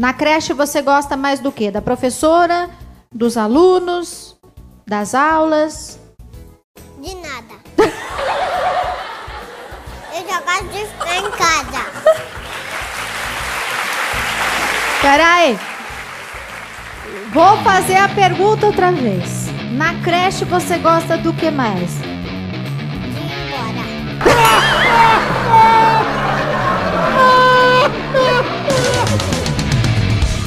Na creche você gosta mais do quê? Da professora? Dos alunos? Das aulas? De nada. Eu só gosto de ficar em casa. Peraí. Vou fazer a pergunta outra vez. Na creche você gosta do que mais? De ir embora.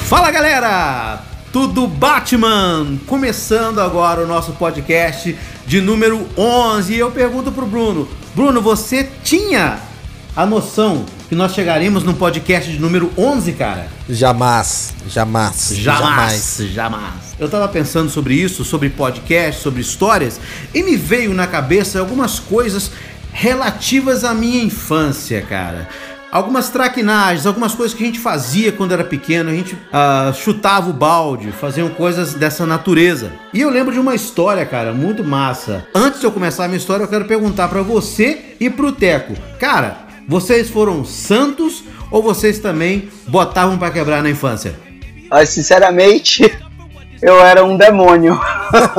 Fala galera! Tudo Batman! Começando agora o nosso podcast de número 11. E eu pergunto pro Bruno: Bruno, você tinha a noção que nós chegaríamos no podcast de número 11, cara? Jamais, jamais, Jamais, jamais. Eu tava pensando sobre isso, sobre podcast, sobre histórias, e me veio na cabeça algumas coisas relativas à minha infância, cara. Algumas traquinagens, algumas coisas que a gente fazia quando era pequeno, a gente ah, chutava o balde, faziam coisas dessa natureza. E eu lembro de uma história, cara, muito massa. Antes de eu começar a minha história, eu quero perguntar pra você e pro Teco. Cara, vocês foram santos ou vocês também botavam pra quebrar na infância? Mas, sinceramente, eu era um demônio.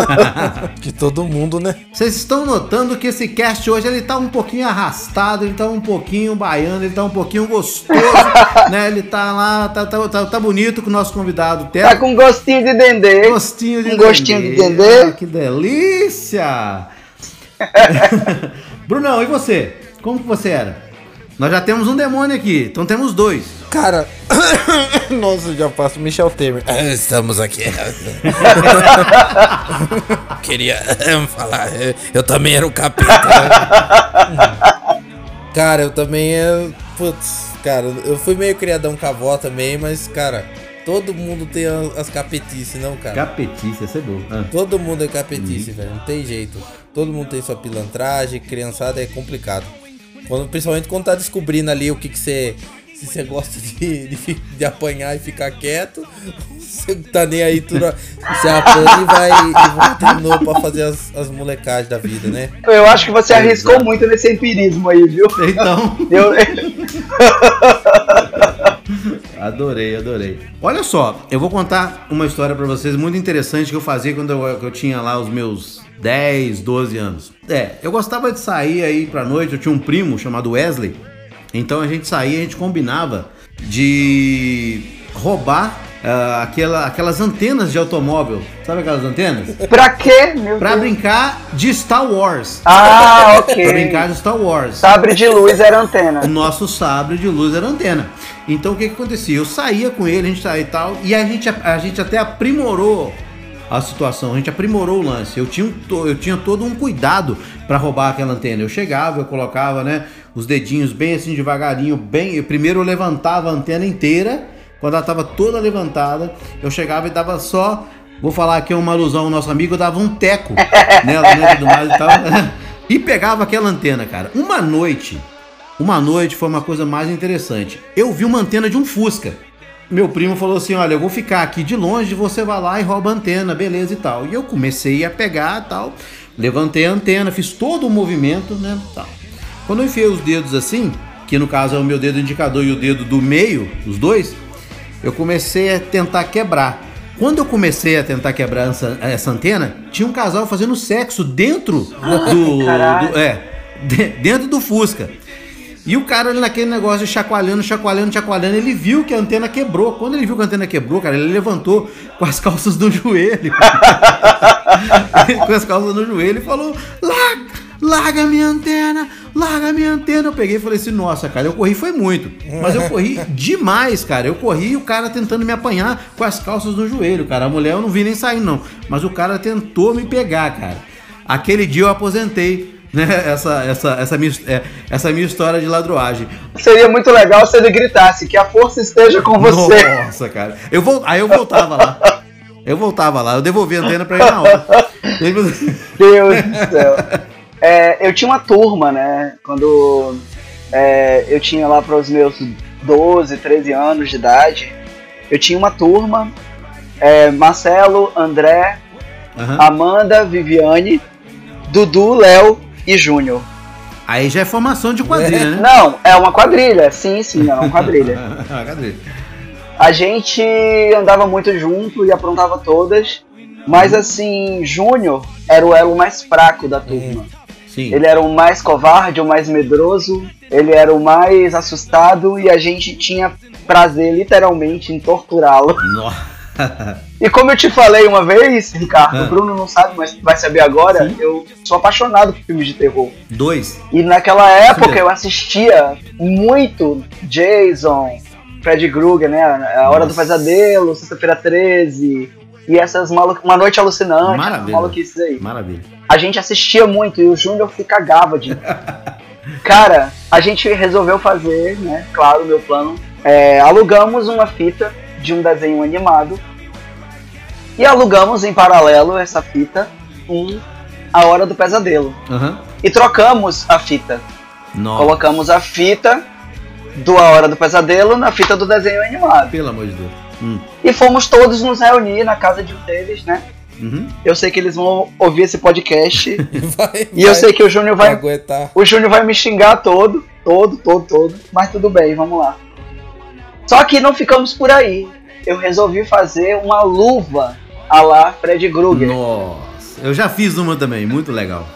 De todo mundo, né? Vocês estão notando que esse cast hoje ele tá um pouquinho arrastado, ele tá um pouquinho baiano, ele tá um pouquinho gostoso, né? Ele tá lá, tá, tá, tá, tá bonito com o nosso convidado. Tá com gostinho de dendê. Gostinho de Um gostinho de dendê. dendê. Ah, que delícia! Brunão, e você? Como que você era? Nós já temos um demônio aqui, então temos dois. Cara, nossa, eu já faço Michel Temer. Ah, Estamos aqui. Queria falar, eu também era o capeta. cara, eu também é. Putz, cara, eu fui meio criadão com a avó também, mas, cara, todo mundo tem as capetices, não, cara? Capetice, é bom. Ah. Todo mundo é capetice, velho. Não tem jeito. Todo mundo tem sua pilantragem, criançada é complicado. Quando, principalmente quando tá descobrindo ali o que que você. Se você gosta de, de, de apanhar e ficar quieto, você tá nem aí tudo. Você apanha e vai e volta de novo pra fazer as, as molecagens da vida, né? Eu acho que você Exato. arriscou muito nesse empirismo aí, viu? Então, Eu, adorei, adorei. Olha só, eu vou contar uma história pra vocês muito interessante que eu fazia quando eu, que eu tinha lá os meus 10, 12 anos. É, eu gostava de sair aí pra noite, eu tinha um primo chamado Wesley. Então a gente saía, a gente combinava de roubar ah, aquela, aquelas antenas de automóvel. Sabe aquelas antenas? pra quê, meu Pra Deus? brincar de Star Wars. Ah, Pra ok. brincar de Star Wars. Sabre de luz era antena. O nosso sabre de luz era antena. Então o que que acontecia? Eu saía com ele, a gente saía e tal, e a gente, a gente até aprimorou a situação, a gente aprimorou o lance. Eu tinha, eu tinha todo um cuidado para roubar aquela antena. Eu chegava, eu colocava, né, os dedinhos bem assim devagarinho, bem. eu- Primeiro eu levantava a antena inteira, quando ela estava toda levantada, eu chegava e dava só. Vou falar aqui uma alusão ao nosso amigo, eu dava um teco nela, né, tudo mais e tal. E pegava aquela antena, cara. Uma noite, uma noite foi uma coisa mais interessante. Eu vi uma antena de um Fusca. Meu primo falou assim: Olha, eu vou ficar aqui de longe, você vai lá e rouba a antena, beleza e tal. E eu comecei a pegar tal. Levantei a antena, fiz todo o movimento, né? Tal. Quando eu enfiei os dedos assim, que no caso é o meu dedo indicador e o dedo do meio, os dois, eu comecei a tentar quebrar. Quando eu comecei a tentar quebrar essa, essa antena, tinha um casal fazendo sexo dentro do, Caralho. do- é, de- dentro do Fusca. E o cara ali naquele negócio chacoalhando, chacoalhando, chacoalhando, ele viu que a antena quebrou. Quando ele viu que a antena quebrou, cara, ele levantou com as calças no joelho. com as calças no joelho e falou: larga, larga minha antena, larga minha antena. Eu peguei e falei assim: nossa, cara, eu corri foi muito. Mas eu corri demais, cara. Eu corri e o cara tentando me apanhar com as calças no joelho, cara. A mulher eu não vi nem sair, não. Mas o cara tentou me pegar, cara. Aquele dia eu aposentei. Né, essa, essa, essa, minha, é, essa minha história de ladroagem. Seria muito legal se ele gritasse que a força esteja com você. Nossa, cara. Eu vou, aí eu voltava lá. Eu voltava lá, eu devolvi a antena pra ele na hora. Deus do céu. É, eu tinha uma turma, né? Quando é, eu tinha lá para os meus 12, 13 anos de idade, eu tinha uma turma, é, Marcelo, André, Aham. Amanda, Viviane, Dudu, Léo e Júnior. Aí já é formação de quadrilha, né? Não, é uma quadrilha, sim, sim, é uma quadrilha. quadrilha. A gente andava muito junto e aprontava todas. Mas assim, Júnior era o elo mais fraco da turma. Sim. Ele era o mais covarde, o mais medroso, ele era o mais assustado e a gente tinha prazer literalmente em torturá-lo. E como eu te falei uma vez, Ricardo, Ah. o Bruno não sabe, mas vai saber agora, eu sou apaixonado por filmes de terror. Dois. E naquela época eu assistia muito Jason, Fred Krueger, né? A Hora do Nossa. Pesadelo, Sexta-feira 13 e essas malu Uma Noite Alucinante, Maravilha. maluquices aí. Maravilha. A gente assistia muito e o Júnior se cagava de. Cara, a gente resolveu fazer, né? Claro, meu plano. é, alugamos uma fita de um desenho animado e alugamos em paralelo essa fita com A Hora do Pesadelo. Aham. E trocamos a fita. Nossa. Colocamos a fita do A Hora do Pesadelo na fita do desenho animado. Pelo amor de Deus. Hum. E fomos todos nos reunir na casa de um deles, né? Uhum. Eu sei que eles vão ouvir esse podcast. Vai, e eu sei que o Júnior vai aguentar. O Júnior vai me xingar todo, todo, todo, todo, mas tudo bem, vamos lá. Só que não ficamos por aí. Eu resolvi fazer uma luva a lá Fred Krueger. Nossa. Eu já fiz uma também, muito legal.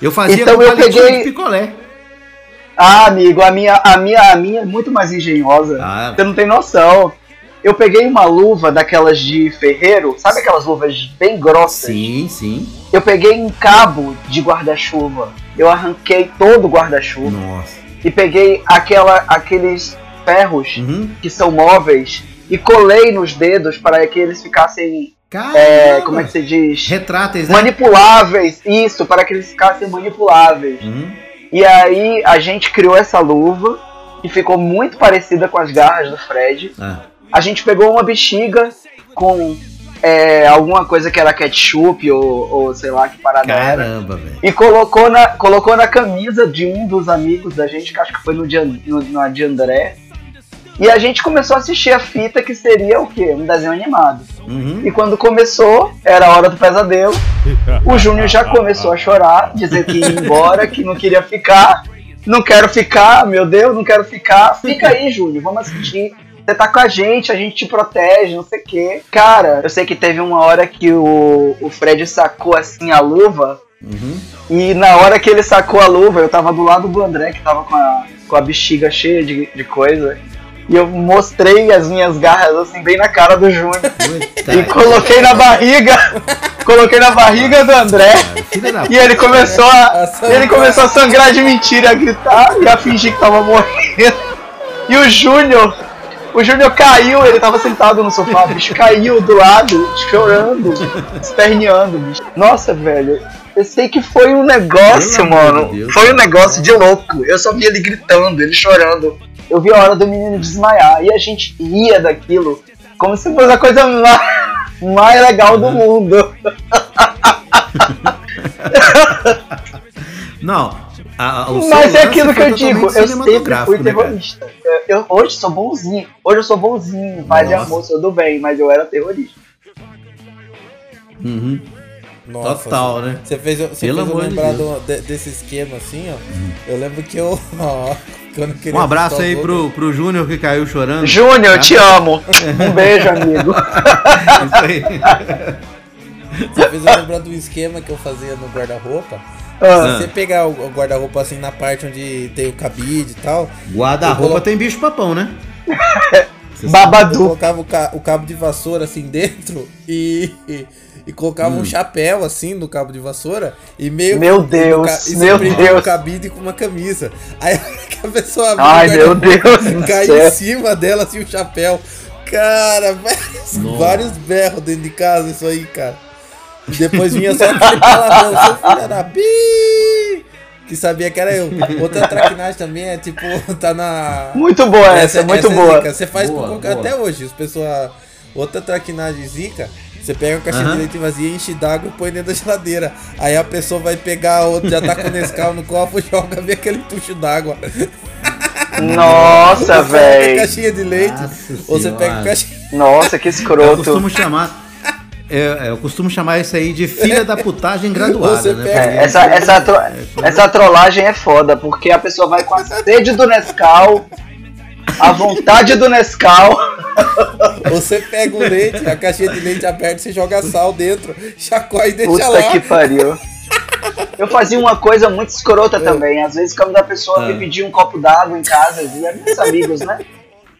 Eu fazia Então com eu peguei- de picolé. Ah, amigo, a minha, a minha, a minha é muito mais engenhosa. Ah. Você não tem noção. Eu peguei uma luva daquelas de ferreiro, sabe aquelas luvas bem grossas? Sim, sim. Eu peguei um cabo de guarda-chuva. Eu arranquei todo o guarda-chuva Nossa. e peguei aquela, aqueles ferros Uhum. que são móveis e colei nos dedos para que eles ficassem, é, como é que se diz? Retráteis, né? Manipuláveis. Isso, para que eles ficassem manipuláveis. Uhum. E aí a gente criou essa luva que ficou muito parecida com as garras do Fred. Ah. A gente pegou uma bexiga com é, alguma coisa que era ketchup ou, ou sei lá que parada era. Caramba, velho. E colocou na, colocou na camisa de um dos amigos da gente, que acho que foi no An- no, de André. E a gente começou a assistir a fita que seria o quê? Um desenho animado. Uhum. E quando começou, era a hora do pesadelo. O Júnior já começou a chorar, dizer que ia embora, que não queria ficar. Não quero ficar, meu Deus, não quero ficar. Fica aí, Júnior, vamos assistir. Você tá com a gente, a gente te protege, não sei o quê. Cara, eu sei que teve uma hora que o, o Fred sacou assim a luva. Uhum. E na hora que ele sacou a luva, eu tava do lado do André, que tava com a, com a bexiga cheia de, de coisa. E eu mostrei as minhas garras assim, bem na cara do Júnior. E coloquei na barriga, coloquei na barriga do André. E ele começou A a, ele começou a sangrar de mentira, a gritar e a fingir que tava morrendo. E o Júnior, o Júnior caiu, ele tava sentado no sofá, o bicho caiu do lado, chorando, esperneando, bicho. Nossa, velho. Eu sei que foi um negócio, mano. Deus, foi um negócio de louco. Eu só vi ele gritando, ele chorando. Eu vi a hora do menino desmaiar. E a gente ria daquilo como se fosse a coisa mais, mais legal do mundo. Não. A- a- o seu Mas é aquilo que eu digo, eu sempre fui né, terrorista. Eu, eu- hoje sou bonzinho, hoje eu sou bonzinho, paz e Nossa. amor, sou do bem, mas eu era terrorista. Uhum. Nossa, Total, né? Você fez, eu- você Pelo fez eu de lembrar do- de- desse esquema assim, ó. Eu lembro que eu. ó, quando eu queria Um abraço aí pro, pro Júnior que caiu chorando. Júnior, eu te amo. Um beijo, amigo. Isso aí. Você fez eu lembrar do esquema que eu fazia no guarda-roupa. Ah, Se você pegar o guarda-roupa assim na parte onde tem o cabide e tal, Eu Guarda-roupa colo- tem bicho papão, né? eu Babadu. colocava o, ca- o cabo de vassoura assim dentro e. e- e colocava Hum. um chapéu assim no cabo de vassoura e meio Meu Deus, ca- e meu Deus. o cabide com uma camisa. Aí a hora que a pessoa abriu Ai, meu Deus cai em cima dela assim o chapéu. Cara, vários, vários berros dentro de casa isso aí, cara. E depois vinha só aquele palavrão, seu filho da pi! Que sabia que era eu. Outra traquinagem também é tipo, tá na. Muito boa essa, muito é boa. zica. Você faz Boa, com- boa. até hoje. As pessoas. Outra traquinagem zica. Você pega a caixinha Aham. de leite vazia, enche d'água e põe dentro da geladeira. Aí a pessoa vai pegar a outra, já tá com o Nescau no copo, joga, vê aquele tucho d'água. Nossa, Ou pega a velho. caixinha de leite, Nossa ou você Senhora. pega a caixinha. Nossa, que Eu escroto. costumo chamar. É, eu costumo chamar isso aí de filha da putagem graduada, Você né? pega- É, essa, essa, tro- essa trollagem é foda, porque a pessoa vai com a sede do Nescau, a vontade do Nescau, Você pega o leite, a caixinha de leite aberta, você joga sal dentro, chacoalha e deixa Puta lá. que pariu. Eu fazia uma coisa muito escrota também. Às vezes, quando a pessoa Ah. me pedia um copo d'água em casa, eu dizia, meus amigos, né?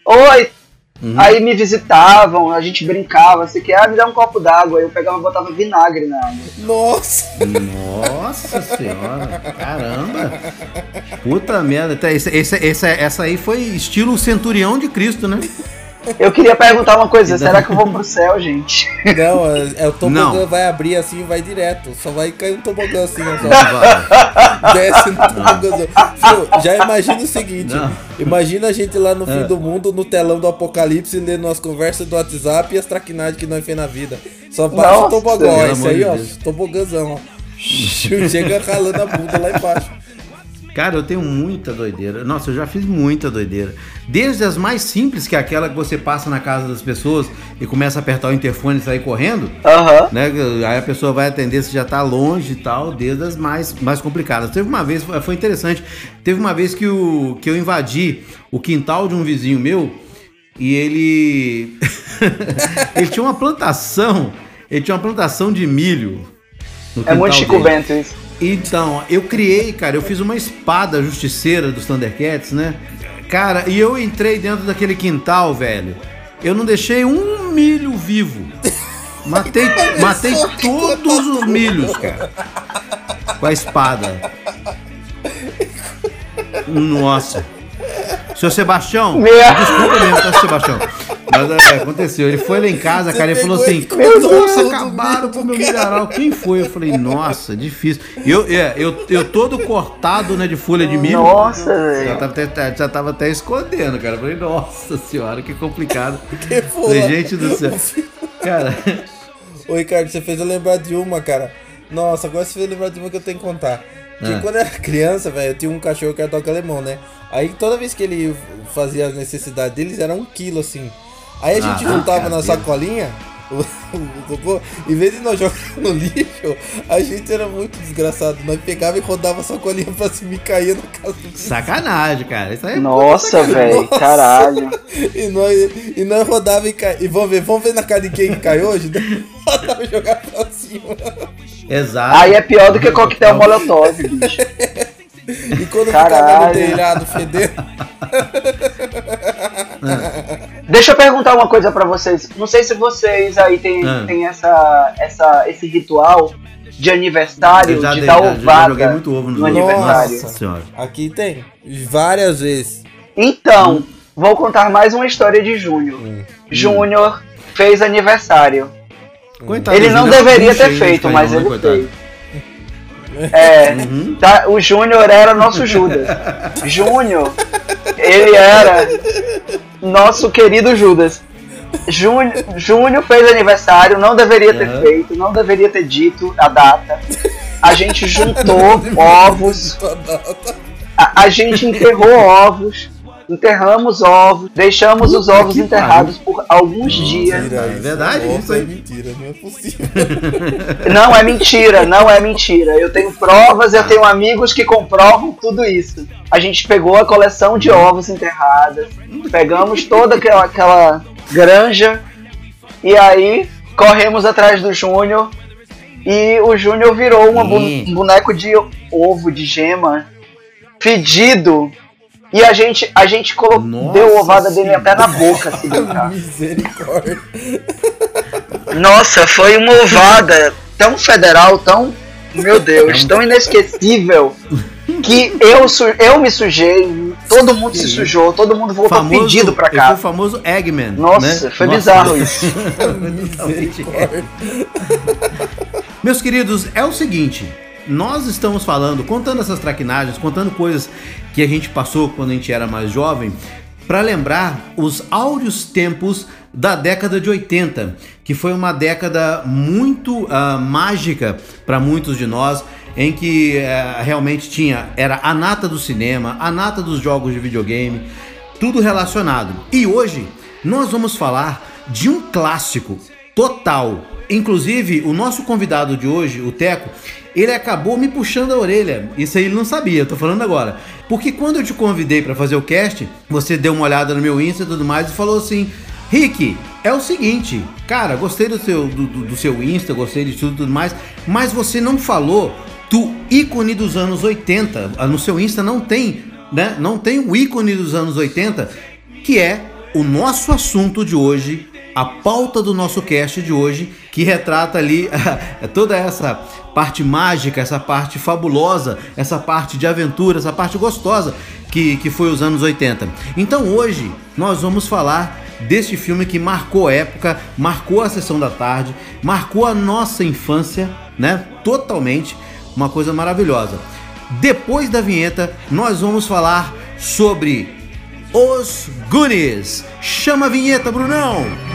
Oi! Uhum. Aí me visitavam, a gente brincava, você quer, ah, me dá um copo d'água. Aí eu pegava e botava vinagre na água. Nossa! Nossa senhora, caramba. Puta merda. Esse- esse- essa, essa aí foi estilo centurião de Cristo, né? Eu queria perguntar uma coisa, será que eu vou pro céu, gente? Não, é, é o tobogã Não. vai abrir assim e vai direto. Só vai cair um tobogã assim, ó, só. Vai. Desce no tobogãzão. Fio, já imagina o seguinte: Não. imagina a gente lá no fim É. do mundo, no telão do apocalipse, lendo as conversas do WhatsApp e as traquinagens que nós fez na vida. Só baixa o tobogã, ó. amor aí, de ó, tobogãzão, ó. Chega ralando a bunda lá embaixo. Cara, eu tenho muita doideira. Nossa, eu já fiz muita doideira. Desde as mais simples, que é aquela que você passa na casa das pessoas e começa a apertar o interfone e sair correndo, Aham. né? Aí a pessoa vai atender se já tá longe e tal, desde as mais, mais complicadas. Teve uma vez, foi interessante, teve uma vez que, o, que eu invadi o quintal de um vizinho meu e ele. ele tinha uma plantação, ele tinha uma plantação de milho. É muito Chico. Bento isso. Então, eu criei, cara, eu fiz uma espada justiceira dos Thundercats, né? Cara, e eu entrei dentro daquele quintal, velho. Eu não deixei um milho vivo. Matei, matei todos os milhos, cara. Com a espada. Nossa. Seu Sebastião, desculpa mesmo, tá, Sebastião? Mas é, aconteceu. Ele foi lá em casa, cara, e falou assim: Meu Nossa, Deus, acabaram com o meu milharal. Quem foi? Eu falei: Nossa, difícil. Eu, é, eu, eu todo cortado, né, de folha de milho. Nossa, Já velho. tava, até, já tava até escondendo, cara. Eu falei: Nossa senhora, que complicado. Que foda. gente do céu. Cara, Ô Ricardo, você fez eu lembrar de uma, cara. Nossa, agora você fez eu lembrar de uma que eu tenho que contar. Que Ah. quando eu era criança, velho, eu tinha um cachorro que era toque alemão, né? Aí toda vez que ele fazia as necessidades deles, era um quilo assim. Aí a gente Ah, juntava na sacolinha, o, cocô, em vez de nós jogar no lixo, a gente era muito desgraçado. Nós pegava e rodava a sacolinha pra cima e caía na casa do sacanagem, cara. Isso aí é Nossa, velho. Caralho. e nós, e nós rodava e caía. E vamos ver, vamos ver na cara de quem que caiu hoje? rodava e jogava pra cima. Exato. Aí é pior do que coquetel molotov, bicho. E quando ficava no Caralho. telhado fedendo. Deixa eu perguntar uma coisa pra vocês. Não sei se vocês aí tem, Ah. tem essa, essa, esse ritual de aniversário, Eu já de dei- dar já- já ovada joguei muito ovo no no aniversário. Nossa senhora. Aqui tem. Várias vezes. Então, vou contar mais uma história de Júnior. Hum. Júnior fez aniversário. Coitado, Ele não Júnior deveria ter feito, mas canhão, ele né, coitado? fez. É, Uhum. tá, o Júnior era nosso Judas. Júnior, ele era nosso querido Judas. Júnior, Júnior fez aniversário, não deveria ter Aham. feito, não deveria ter dito a data. A gente juntou ovos, a, a gente enterrou ovos, enterramos ovos, deixamos os Puta ovos que enterrados por alguns dias. Mentira, é verdade isso aí. É mentira, não é possível. Não é mentira, não é mentira. Eu tenho provas, eu tenho amigos que comprovam tudo isso. A gente pegou a coleção de ovos enterradas, pegamos toda aquela, aquela granja e aí corremos atrás do Júnior e o Júnior virou um boneco de ovo, de gema, fedido. E a gente, a gente colocou, deu ovada dele até na boca, se brincar. Misericórdia. Nossa, foi uma ovada tão federal, tão. Meu Deus, tão inesquecível. Que eu, su- eu me sujei, todo mundo se sujou, todo mundo voltou pedido pra cá. Foi o famoso Eggman. Nossa, né? foi Nossa. bizarro isso. Misericórdia. Meus queridos, é o seguinte. Nós estamos falando, contando essas traquinagens, contando coisas que a gente passou quando a gente era mais jovem, para lembrar os áureos tempos da década de 80, que foi uma década muito ah, mágica para muitos de nós, em que eh, realmente tinha era a nata do cinema, a nata dos jogos de videogame, tudo relacionado. E hoje nós vamos falar de um clássico total. Inclusive, o nosso convidado de hoje, o Teco, ele acabou me puxando a orelha. Isso aí ele não sabia, eu tô falando agora. Porque quando eu te convidei para fazer o cast, você deu uma olhada no meu Insta e tudo mais e falou assim: Rick, é o seguinte, cara, gostei do seu, do, do- seu Insta, gostei de tudo e tudo mais, mas você não falou do ícone dos anos 80. Ah, No seu Insta não tem, né? Não tem o ícone dos anos 80, que é o nosso assunto de hoje, a pauta do nosso cast de hoje, que retrata ali toda essa parte mágica, essa parte fabulosa, essa parte de aventura, essa parte gostosa que, que foi os anos 80. Então hoje nós vamos falar deste filme que marcou época, marcou a sessão da tarde, marcou a nossa infância, né? Totalmente, uma coisa maravilhosa. Depois da vinheta, nós vamos falar sobre os Goonies. Chama a vinheta, Brunão!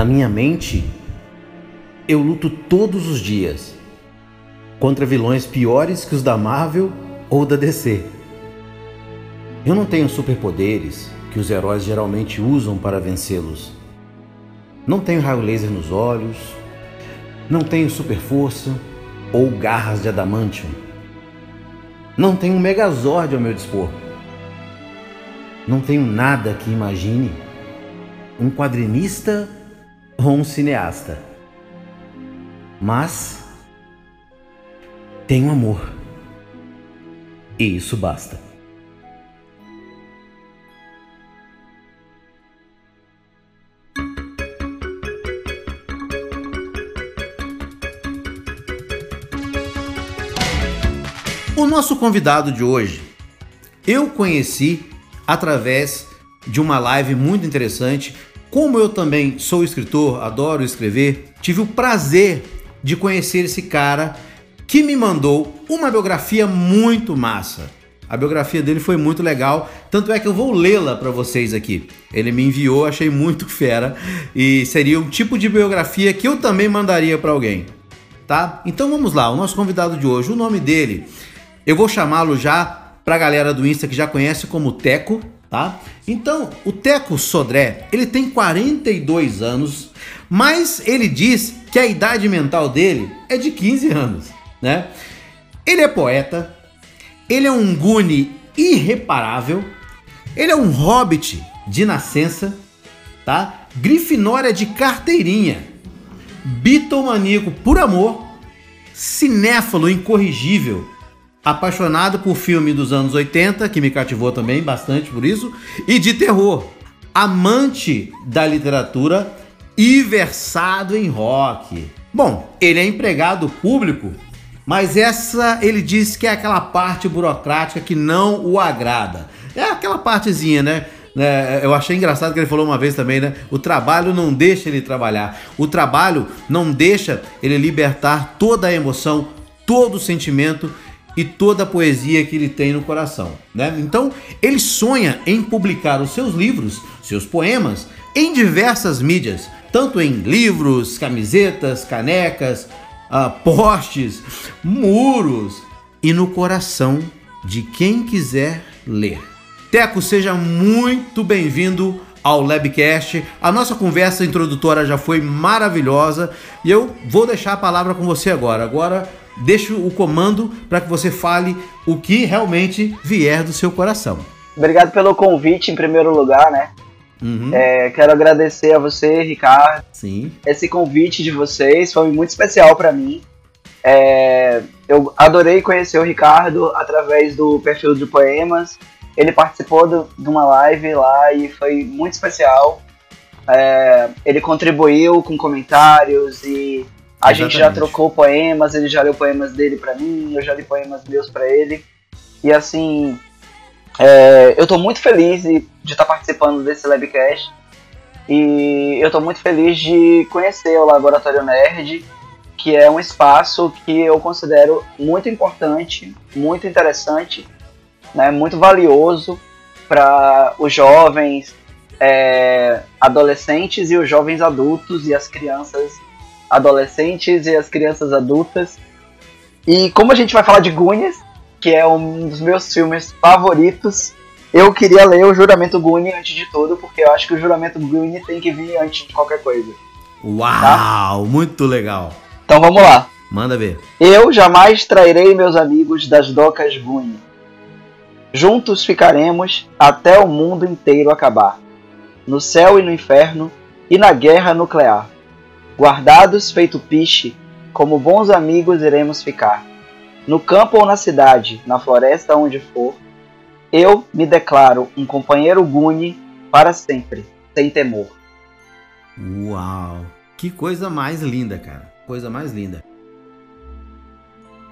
Na minha mente, eu luto todos os dias contra vilões piores que os da Marvel ou da DC. Eu não tenho superpoderes que os heróis geralmente usam para vencê-los. Não tenho raio laser nos olhos, não tenho super força ou garras de adamantium. Não tenho um megazord ao meu dispor. Não tenho nada que imagine um quadrinista ou um cineasta. Mas tenho amor. E isso basta. O nosso convidado de hoje eu conheci através de uma live muito interessante. Como eu também sou escritor, adoro escrever, tive o prazer de conhecer esse cara que me mandou uma biografia muito massa. A biografia dele foi muito legal, tanto é que eu vou lê-la para vocês aqui. Ele me enviou, achei muito fera e seria um tipo de biografia que eu também mandaria para alguém, tá? Então vamos lá, o nosso convidado de hoje, o nome dele, eu vou chamá-lo já pra galera do Insta que já conhece como Teco, tá? Então, o Teco Sodré, ele tem 42 anos, mas ele diz que a idade mental dele é de 15 anos, né? Ele é poeta, ele é um gune irreparável, ele é um hobbit de nascença, tá? Grifinória de carteirinha, bitomaníaco por amor, cinéfalo incorrigível, apaixonado por filme dos anos 80, que me cativou também bastante por isso, e de terror, amante da literatura e versado em rock. Bom, ele é empregado público, mas essa ele diz que é aquela parte burocrática que não o agrada. É aquela partezinha, né? né, eu achei engraçado que ele falou uma vez também, né? O trabalho não deixa ele trabalhar. O trabalho não deixa ele libertar toda a emoção, todo o sentimento e toda a poesia que ele tem no coração, né? Então, ele sonha em publicar os seus livros, seus poemas em diversas mídias, tanto em livros, camisetas, canecas, ah, postes, muros e no coração de quem quiser ler. Teco, seja muito bem-vindo ao Labcast. A nossa conversa introdutória já foi maravilhosa e eu vou deixar a palavra com você agora. Agora deixo o comando para que você fale o que realmente vier do seu coração. Obrigado pelo convite, em primeiro lugar, né? Uhum, É, quero agradecer a você, Ricardo. Sim. Esse convite de vocês foi muito especial para mim. É, eu adorei conhecer o Ricardo através do perfil de poemas. Ele participou do- de uma live lá e foi muito especial. É, ele contribuiu com comentários e a gente já trocou poemas. Ele já leu poemas dele para mim, eu já li poemas meus para ele. E assim, é, eu tô muito feliz de estar participando desse Labcast. E eu tô muito feliz de conhecer o Laboratório Nerd, que é um espaço que eu considero muito importante, muito interessante, né, muito valioso para os jovens, é, adolescentes e os jovens adultos e as crianças adolescentes e as crianças adultas. E como a gente vai falar de Goonies, que é um dos meus filmes favoritos, eu queria ler o Juramento Goonie antes de tudo, porque eu acho que o Juramento Goonie tem que vir antes de qualquer coisa. Uau, muito legal. Então vamos lá. Manda ver. Eu jamais trairei meus amigos das docas Goonie. Juntos ficaremos até o mundo inteiro acabar. No céu e no inferno, e na guerra nuclear. Guardados feito piche, como bons amigos iremos ficar. No campo ou na cidade, na floresta onde for, eu me declaro um companheiro Guni para sempre, sem temor. Uau, que coisa mais linda, cara. Coisa mais linda.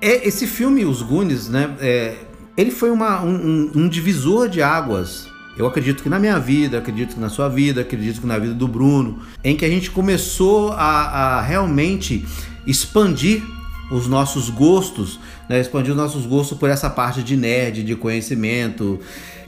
É, esse filme, Os Goonies, né? é, ele foi uma- um, um- um divisor de águas. Eu acredito que na minha vida, acredito que na sua vida, acredito que na vida do Bruno, em que a gente começou a, a realmente expandir os nossos gostos, né? expandir os nossos gostos por essa parte de nerd, de conhecimento.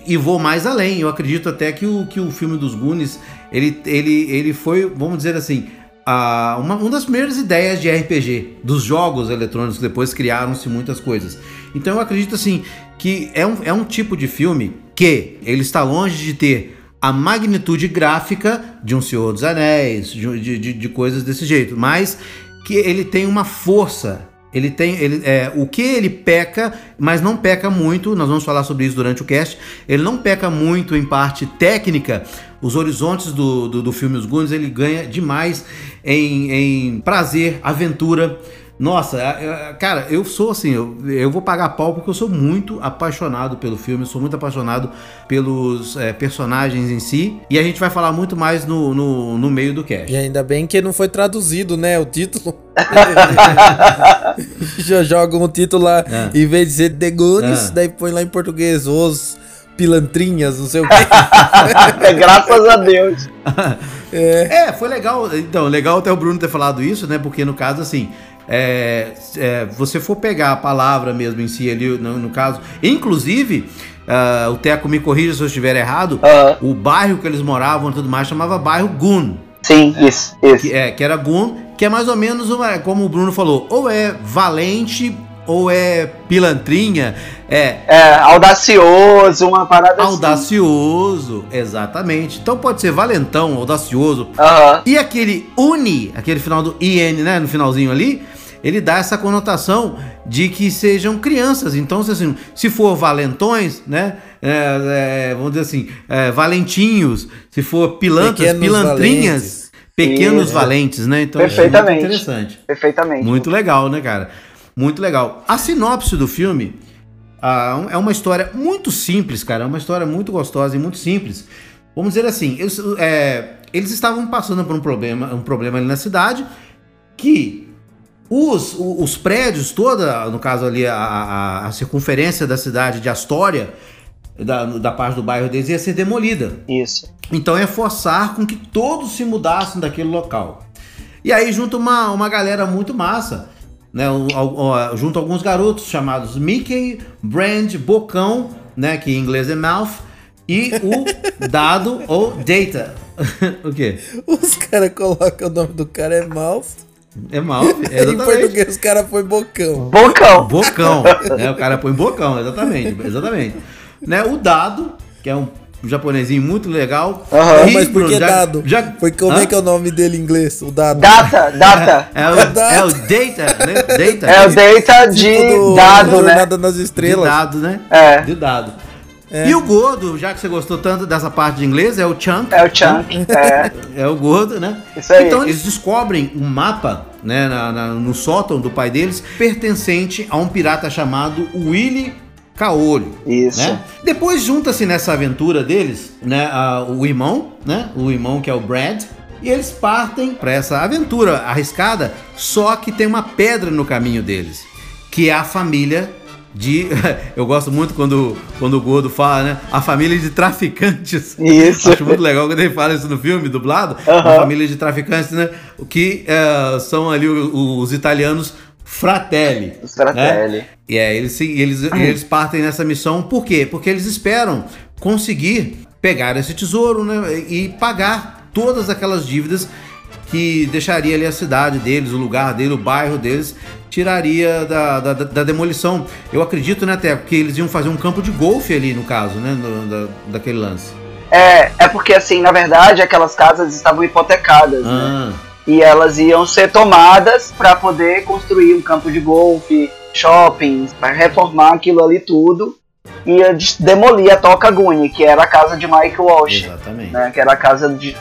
E vou mais além, eu acredito até que o, que o filme dos Goonies, ele, ele, ele foi, vamos dizer assim, a- uma, uma das primeiras ideias de RPG, dos jogos eletrônicos, depois criaram-se muitas coisas. Então eu acredito assim que é um, é um tipo de filme que ele está longe de ter a magnitude gráfica de um Senhor dos Anéis, de, de, de- coisas desse jeito, mas que ele tem uma força. Ele tem. Ele, é, o que ele peca, mas não peca muito, nós vamos falar sobre isso durante o cast. Ele não peca muito em parte técnica. Os horizontes do, do, do filme Os Goonies, ele ganha demais em, em prazer, aventura. Nossa, é, é, cara, eu sou assim, eu, eu vou pagar pau porque eu sou muito apaixonado pelo filme, eu sou muito apaixonado pelos é, personagens em si. E a gente vai falar muito mais no, no, no meio do cast. E ainda bem que não foi traduzido, né? O título. Já jogam o título lá, É. em vez de ser The Goonies, É. daí põe lá em português, os pilantrinhas, não sei o quê. Graças a Deus. É, foi legal. Então, legal até o Bruno ter falado isso, né? Porque no caso, assim, é, é, você for pegar a palavra mesmo em si ali, no, no caso, inclusive, ah, o Teco me corrija se eu estiver errado, Aham. o bairro que eles moravam e tudo mais chamava bairro Gun, Sim, isso, isso. que é, que era Gun, que é mais ou menos, uma, como o Bruno falou, ou é valente ou é pilantrinha, é É, audacioso, uma parada assim. audacioso, exatamente. Então pode ser valentão, audacioso. E aquele uni, aquele final do IN, né, no finalzinho ali, ele dá essa conotação de que sejam crianças. Então, se, assim, se for valentões, né, é, é, vamos dizer assim, é, valentinhos, se for pilantras, Pequenos pilantrinhas, valentes. pequenos Isso. valentes, né? Então, Perfeitamente. é muito interessante. Perfeitamente. Muito legal, né, cara? Muito legal. A sinopse do filme ah, é uma história muito simples, cara. É uma história muito gostosa e muito simples. Vamos dizer assim, eles, é, eles estavam passando por um problema, um problema ali na cidade que os, os prédios, toda, no caso ali, a, a- a circunferência da cidade de Astoria, da, da parte do bairro deles, ia ser demolida. Isso. Então é forçar com que todos se mudassem daquele local. E aí junta uma, uma galera muito massa, né? o- o- o- junto alguns garotos chamados Mickey, Brand, Bocão, né? Que em inglês é Mouth, e o Dado ou Data. o quê? Os caras colocam o nome do cara é Mouth. É Mouth, em exatamente. português os caras põem bocão. Bocão. Bocão, né? O cara põe bocão, exatamente, exatamente. Né? O Dado, que é um japonesinho muito legal. Aham. Mas por que já- dado? Já, Porque como Hã? é que é o nome dele em inglês? O dado. Data, data. É o, é o Data, né? Data. É o data de Tipo do dado, né? Jornada nas De Estrelas. dado, né? É. De dado. E o gordo, já que você gostou tanto dessa parte de inglês, é o Chunk. É o Chunk. É. É o gordo, né? Isso aí. Então eles descobrem um mapa, né, na- na- no sótão do pai deles, pertencente a um pirata chamado Willy Caolho. Isso. né? Depois junta-se nessa aventura deles, né, a- o irmão, né, o irmão que é o Brad, e eles partem para essa aventura arriscada, só que tem uma pedra no caminho deles, que é a família de. Eu gosto muito quando, quando o Gordo fala, né? A família de traficantes. Isso. Acho muito legal quando ele fala isso no filme, dublado. Aham. A família de traficantes, né? O que eh, são ali o- os italianos fratelli. Os Fratelli. né? E é, eles, eles, eles partem nessa missão, por quê? Porque eles esperam conseguir pegar esse tesouro né, e pagar todas aquelas dívidas que deixaria ali a cidade deles, o lugar dele, o bairro deles, tiraria da, da, da demolição. Eu acredito, né, até que eles iam fazer um campo de golfe ali, no caso, né, no- da, daquele lance. É, é porque assim, na verdade, aquelas casas estavam hipotecadas, né? Ah, E elas iam ser tomadas para poder construir um campo de golfe, shoppings, para reformar aquilo ali tudo. E ia demolir a Toca Guni, que era a casa de Mike Walsh, exatamente. né? Que era a casa de.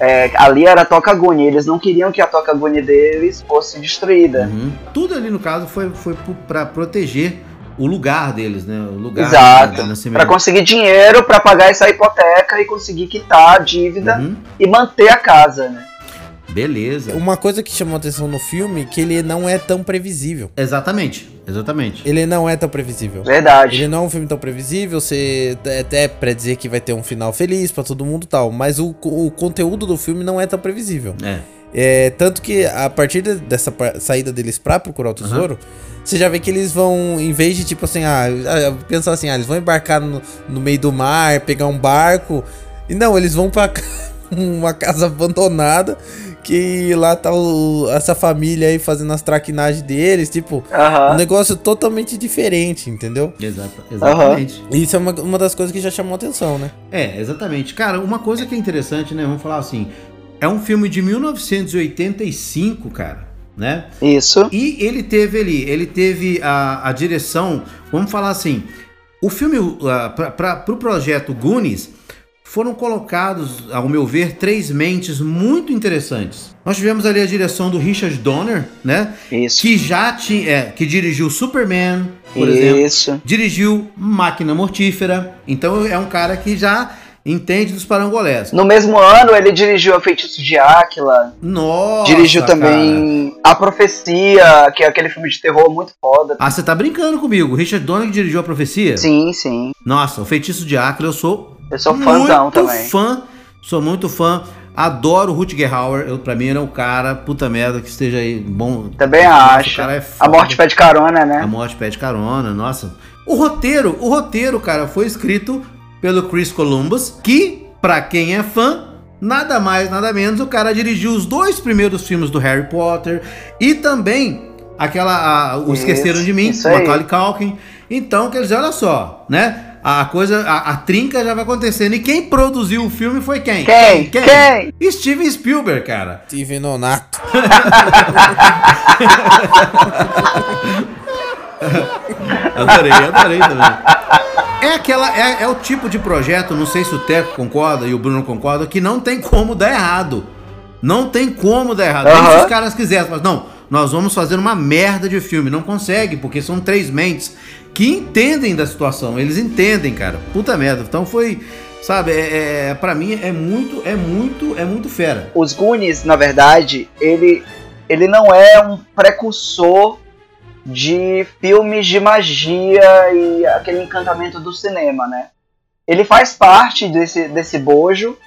É, ali era a Toca Guni. Eles não queriam que a Toca Guni deles fosse destruída. Uhum. Tudo ali, no caso, foi, foi para proteger o lugar deles, né? O lugar Exato. Para conseguir dinheiro para pagar essa hipoteca e conseguir quitar a dívida Uhum. e manter a casa, né? Beleza. Uma coisa que chamou atenção no filme é que ele não é tão previsível. Exatamente, exatamente. Ele não é tão previsível. Verdade. Ele não é um filme tão previsível, você até pra dizer que vai ter um final feliz pra todo mundo e tal, mas o, o conteúdo do filme não é tão previsível. É. É, tanto que a partir de- dessa saída deles pra procurar o tesouro, você já vê que eles vão, em vez de tipo assim, ah, ah, pensar assim, ah, eles vão embarcar no, no meio do mar, pegar um barco, e não, eles vão pra uma casa abandonada, que lá tá o- essa família aí fazendo as traquinagens deles, tipo, um Aham. negócio totalmente diferente, entendeu? Exata, exatamente. Isso é uma, uma das coisas que já chamou atenção, né? É, exatamente. Cara, uma coisa que é interessante, né? Vamos falar assim. É um filme de 1985, cara, né? Isso. E ele teve ali, ele teve a, a direção, vamos falar assim, o filme, uh, para o projeto Goonies, foram colocados, ao meu ver, três mentes muito interessantes. Nós tivemos ali a direção do Richard Donner, né? Isso. Que já tinha, é, que dirigiu Superman, por exemplo. Isso. Dirigiu Máquina Mortífera. Então é um cara que já entende dos parangolés. No mesmo ano, ele dirigiu A Feitiço de Áquila. Nossa, dirigiu cara. também A Profecia, que é aquele filme de terror muito foda. Ah, você tá brincando comigo. Richard Donner que dirigiu A Profecia? Sim, sim. Nossa, o Feitiço de Áquila eu sou Eu sou fãzão muito também. fã. Sou muito fã. Adoro o Rutger Hauer. Eu, pra mim, ele é um cara, puta merda, que esteja aí bom. Também acho. é A. Morte Pede Carona, A né? morte pede carona, nossa. O roteiro, o roteiro, cara, foi escrito pelo Chris Columbus, que, pra quem é fã, nada mais, nada menos, o cara dirigiu os dois primeiros filmes do Harry Potter e também aquela a- o Esqueceram de Mim. Macaulay Culkin. Então, quer dizer, olha só, né? A coisa, a, a trinca já vai acontecendo. E quem produziu o filme foi quem? Quem? Quem? Steven Spielberg, cara. Steven Nonato. Adorei, adorei também. É aquela, é, é o tipo de projeto, não sei se o Teco concorda e o Bruno concorda, que não tem como dar errado. Não tem como dar errado. Nem se os caras quisessem, mas não, nós vamos fazer uma merda de filme. Não consegue, porque são três mentes que entendem da situação. Eles entendem, cara. Puta merda. Então foi, sabe, é, é, pra mim é muito, é muito, é muito fera. Os Goonies, na verdade, ele, ele não é um precursor de filmes de magia e aquele encantamento do cinema, né? Ele faz parte desse, desse bojo,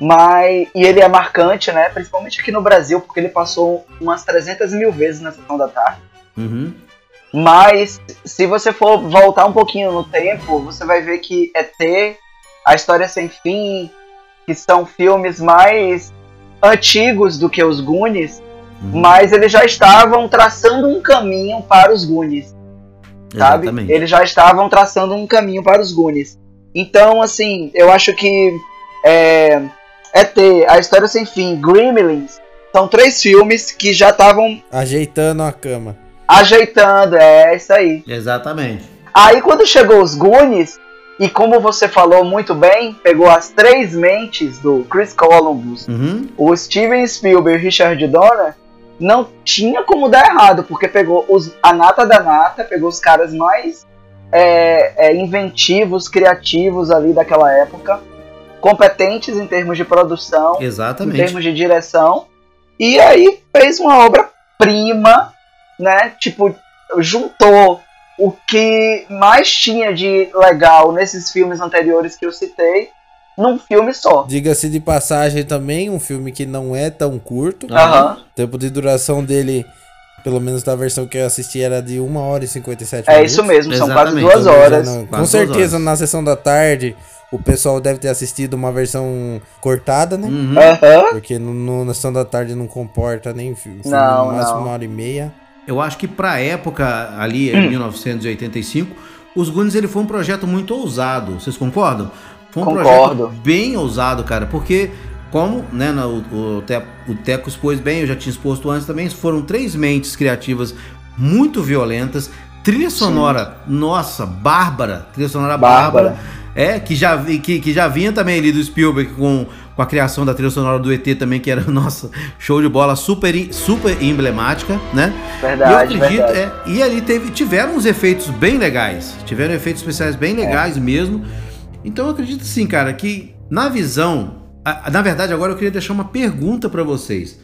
mas e ele é marcante, né? Principalmente aqui no Brasil, porque ele passou umas 300 mil vezes na sessão da tarde. Uhum. Mas se você for voltar um pouquinho no tempo, você vai ver que ET, A História Sem Fim, que são filmes mais antigos do que os Goonies, Uhum. mas eles já estavam traçando um caminho para os Goonies, sabe? Exatamente. Eles já estavam traçando um caminho para os Goonies. Então, assim, eu acho que é, ET, A História Sem Fim, Gremlins, são três filmes que já estavam Ajeitando a cama. Ajeitando, é isso aí. Exatamente. Aí quando chegou os Goonies, e como você falou muito bem, pegou as três mentes do Chris Columbus, Uhum. o Steven Spielberg e o Richard Donner, não tinha como dar errado, porque pegou os, a nata da nata, pegou os caras mais é, é, inventivos, criativos ali daquela época, competentes em termos de produção, em Exatamente. termos de direção, e aí fez uma obra-prima, né? Tipo, juntou o que mais tinha de legal nesses filmes anteriores que eu citei, num filme só. Diga-se de passagem também, um filme que não é tão curto. Aham. O tempo de duração dele, pelo menos da versão que eu assisti, era de 1 hora e 57 É minutos. isso mesmo, são quase Exatamente. duas horas. Não, com Quase duas certeza horas. na sessão da tarde o pessoal deve ter assistido uma versão cortada, né? Uhum. Aham. Porque no, no- na sessão da tarde não comporta nem filme. Não, no máximo não. uma hora e meia. Eu acho que pra época, ali Hum. em 1985, os Goonies ele foi um projeto muito ousado. Vocês concordam? Foi um Concordo. projeto bem ousado, cara, porque como, né, o, o, Te- o Teco expôs bem, eu já tinha exposto antes também, foram três mentes criativas muito violentas, trilha sonora, nossa, bárbara, trilha sonora bárbara. Bárbara. É, que já, vi- que, que já vinha também ali do Spielberg com, com a criação da trilha sonora do ET também, que era, nossa, show de bola, super, super emblemática, né? Verdade, e eu acredito, verdade. é, e ali teve, tiveram uns efeitos bem legais. Tiveram efeitos especiais bem legais mesmo. Então eu acredito sim, cara, que na visão. a- na verdade, agora eu queria deixar uma pergunta pra vocês.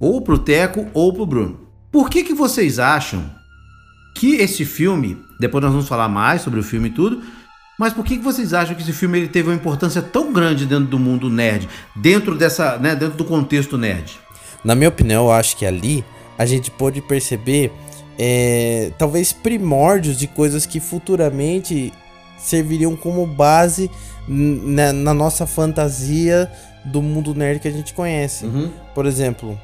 Ou pro Teco ou pro Bruno. Por que, que vocês acham que esse filme. Depois nós vamos falar mais sobre o filme e tudo. Mas por que, vocês acham que esse filme ele teve uma importância tão grande dentro do mundo nerd? Dentro dessa. Né, dentro do contexto nerd? Na minha opinião, eu acho que ali a gente pôde perceber é, talvez primórdios de coisas que futuramente serviriam como base na, na nossa fantasia do mundo nerd que a gente conhece. Por exemplo,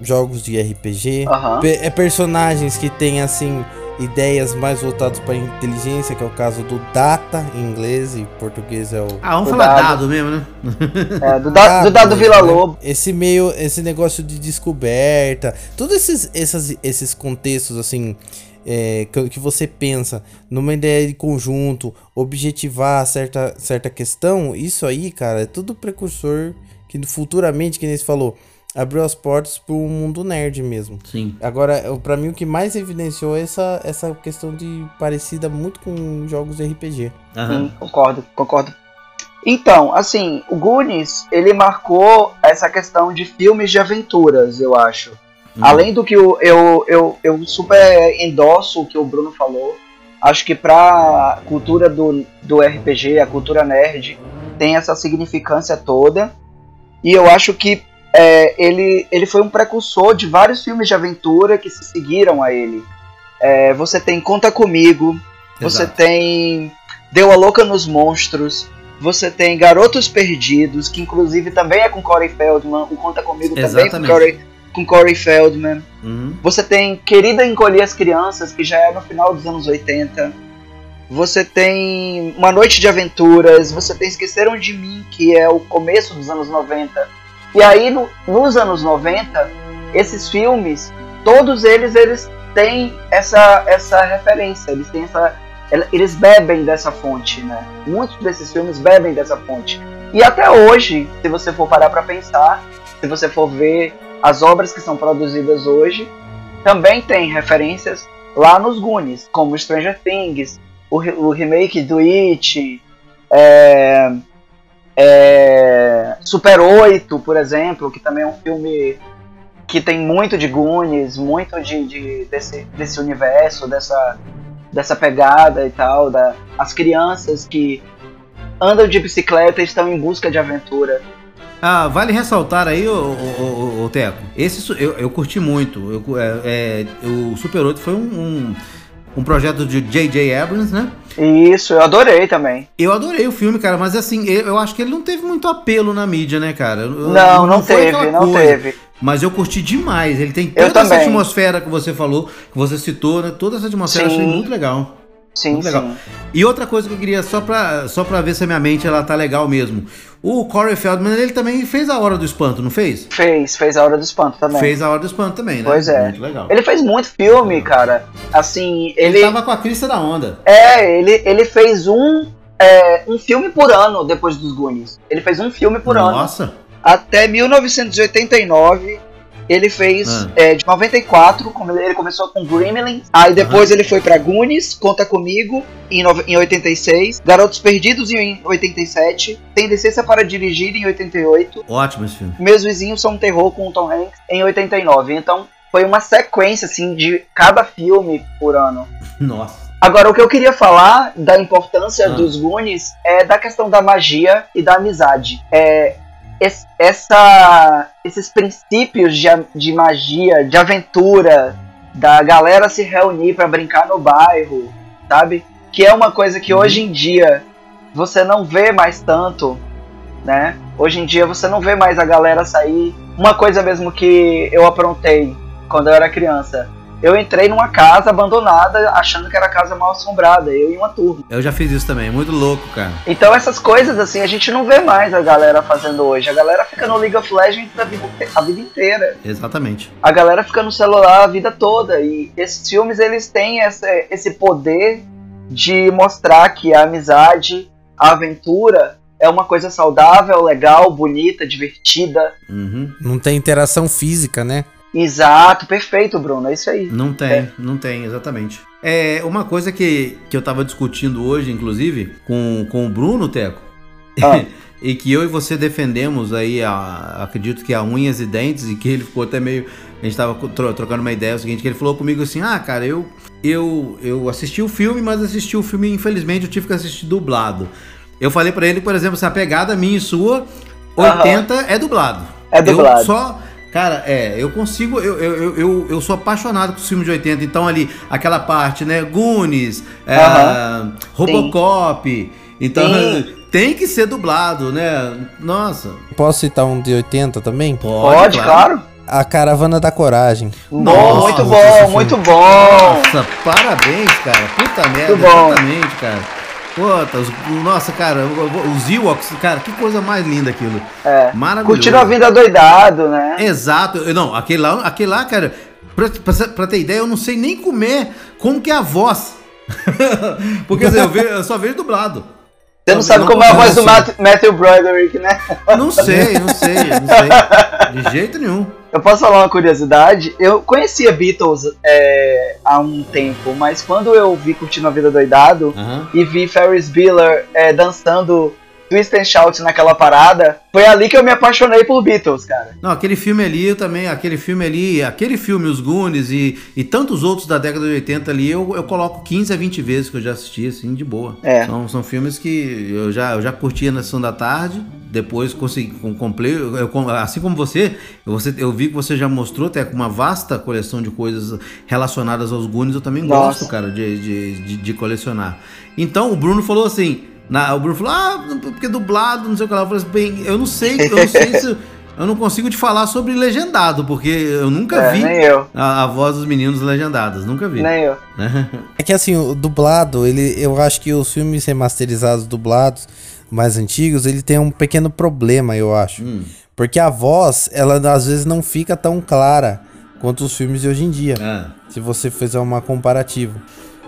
jogos de RPG, pe- é personagens que têm assim ideias mais voltadas para inteligência, que é o caso do Data em inglês e em português é o Ah, vamos O falar dado. dado mesmo, né? É, do, da, do Dado Vila né? Lobo. Esse meio, esse negócio de descoberta, todos esses, essas, esses contextos assim é, que, que você pensa numa ideia de conjunto, objetivar certa, certa questão, isso aí, cara, é tudo precursor que futuramente, que nem você falou, abriu as portas para um mundo nerd mesmo. Sim. Agora, pra mim, o que mais evidenciou é essa, essa questão de parecida muito com jogos de RPG. Aham. Sim, concordo, concordo. Então, assim, o Goonies, ele marcou essa questão de filmes de aventuras, eu acho. Hum. Além do que eu, eu, eu, eu super endosso o que o Bruno falou, acho que pra cultura do, do RPG, a cultura nerd, tem essa significância toda. E eu acho que é, ele, ele foi um precursor de vários filmes de aventura que se seguiram a ele. É, você tem Conta Comigo, você Exato. tem Deu a Louca nos Monstros, você tem Garotos Perdidos, que inclusive também é com Corey Feldman, o Conta Comigo também é com Exatamente. Corey, com Corey Feldman. Uhum. Você tem Querida Encolher as Crianças, que já é no final dos anos 80. Você tem Uma Noite de Aventuras, você tem Esqueceram de Mim, que é o começo dos anos 90. E aí, no- nos anos 90, esses filmes, todos eles, eles têm essa, essa referência, eles têm essa... Eles bebem dessa fonte, né? Muitos desses filmes bebem dessa fonte. E até hoje, se você for parar pra pensar, se você for ver as obras que são produzidas hoje, também tem referências lá nos Goonies, como Stranger Things, o, o remake do It, é, é, Super 8, por exemplo, que também é um filme que tem muito de Goonies, muito de, de- desse, desse universo, dessa, dessa pegada e tal, da, as crianças que andam de bicicleta e estão em busca de aventura. Ah, vale ressaltar aí, ô, Teco, esse eu, eu curti muito. Eu é, é, o Super 8 foi um, um, um projeto de J.J. Abrams, né? Isso, eu adorei também. Eu adorei o filme, cara, mas assim, eu, acho que ele não teve muito apelo na mídia, né, cara? Não, não, foi teve, não coisa. teve. Mas eu curti demais. Ele tem toda essa atmosfera que você falou, que você citou, né? Toda essa atmosfera eu achei Sim. muito legal. Sim, Muito legal. sim. E outra coisa que eu queria, só pra, só pra ver se a minha mente ela tá legal mesmo. O Corey Feldman, ele também fez a Hora do Espanto, não fez? Fez, fez a Hora do Espanto também. Fez a Hora do Espanto também, né? Pois é. Muito legal. Ele fez muito filme, cara. Assim, Ele, ele. tava com a crista da onda. É, ele, ele fez um, é, um filme por ano depois dos Goonies. Ele fez um filme por ano. Nossa. Até 1989, ele fez Ah. é, de 94, como ele começou com Gremlins. Aí depois ele foi pra Goonies, Conta Comigo, em, nove- em 86. Garotos Perdidos em 87. Tem Licença para Dirigir em 88. Ótimo esse filme. Meus Vizinhos São um Terror com o Tom Hanks em 89. Então, foi uma sequência, assim, de cada filme por ano. Nossa. Agora, o que eu queria falar da importância Ah. dos Goonies é da questão da magia e da amizade. É, es- essa, esses princípios de, de magia, de aventura, da galera se reunir pra brincar no bairro, sabe? Que é uma coisa que Uhum. hoje em dia você não vê mais tanto, né? Hoje em dia você não vê mais a galera sair. Uma coisa mesmo que eu aprontei quando eu era criança. Eu entrei numa casa abandonada achando que era casa mal assombrada, eu e uma turma. Eu já fiz isso também, muito louco, cara. Então essas coisas assim a gente não vê mais a galera fazendo hoje. A galera fica no League of Legends a vida, a vida inteira. Exatamente. A galera fica no celular a vida toda. E esses filmes eles têm essa, esse poder de mostrar que a amizade, a aventura é uma coisa saudável, legal, bonita, divertida. Uhum. Não tem interação física, né? Exato, perfeito, Bruno. É isso aí. Não tem, É. não tem, exatamente. É uma coisa que, que eu tava discutindo hoje, inclusive, com, com o Bruno Teco. Ah. e que eu e você defendemos aí, a, acredito que a unhas e dentes, e que ele ficou até meio. A gente tava tro- trocando uma ideia, é o seguinte, que ele falou comigo assim, ah, cara, eu, eu, eu assisti o filme, mas assisti o filme, infelizmente, eu tive que assistir dublado. Eu falei pra ele, por exemplo, se a pegada minha e sua, 80 é dublado. É dublado. Eu só. Cara, é, eu consigo. Eu, eu, eu, eu, eu sou apaixonado com os filmes de 80. Então, ali, aquela parte, né? Goonies, é, Aham. Robocop. Então, Sim. tem que ser dublado, né? Nossa. Posso citar um de 80 também? Pode, claro. A Caravana da Coragem. Bom, Nossa, muito bom, muito bom. Nossa, parabéns, cara. Puta merda, bom. exatamente, cara. Puta, os- nossa, cara, os Ewoks, cara, que coisa mais linda aquilo. É. Maravilhoso. Curtindo a vida doidado, né? Exato. Não, aquele lá, aquele lá, cara, pra, pra, pra ter ideia, eu não sei nem comer como que é a voz. Porque assim, eu, ve- eu só vejo dublado. Você não sabe como é a voz do Matthew Broderick, né? Não sei, não sei, não sei. De jeito nenhum. Eu posso falar uma curiosidade? Eu conhecia Beatles é, há um tempo, mas quando eu vi Curtindo a Vida Doidado Aham. e vi Ferris Bueller é, dançando Twist and Shout naquela parada, foi ali que eu me apaixonei por Beatles, cara. Não, aquele filme ali eu também, aquele filme ali, aquele filme, Os Goonies e, e tantos outros da década de 80 ali, eu, eu coloco 15 a 20 vezes que eu já assisti, assim, de boa. É. São, são filmes que eu já, eu já curtia na sessão da tarde, depois consegui, com, comprei, assim como você eu, você, eu vi que você já mostrou até com uma vasta coleção de coisas relacionadas aos Goonies, eu também Nossa. gosto, cara, de, de, de, de colecionar. Então, o Bruno falou assim, na- o Bruno falou, ah, porque dublado, não sei o que lá, eu falei assim, bem, eu não sei, eu não sei se... Eu não consigo te falar sobre legendado, porque eu nunca É, vi nem eu. a, a voz dos meninos legendadas, nunca vi. Nem eu. É que assim, o dublado, ele, eu acho que os filmes remasterizados dublados mais antigos, ele tem um pequeno problema, eu acho. Hum. Porque a voz, ela às vezes não fica tão clara quanto os filmes de hoje em dia. Ah, Se você fizer uma comparativa.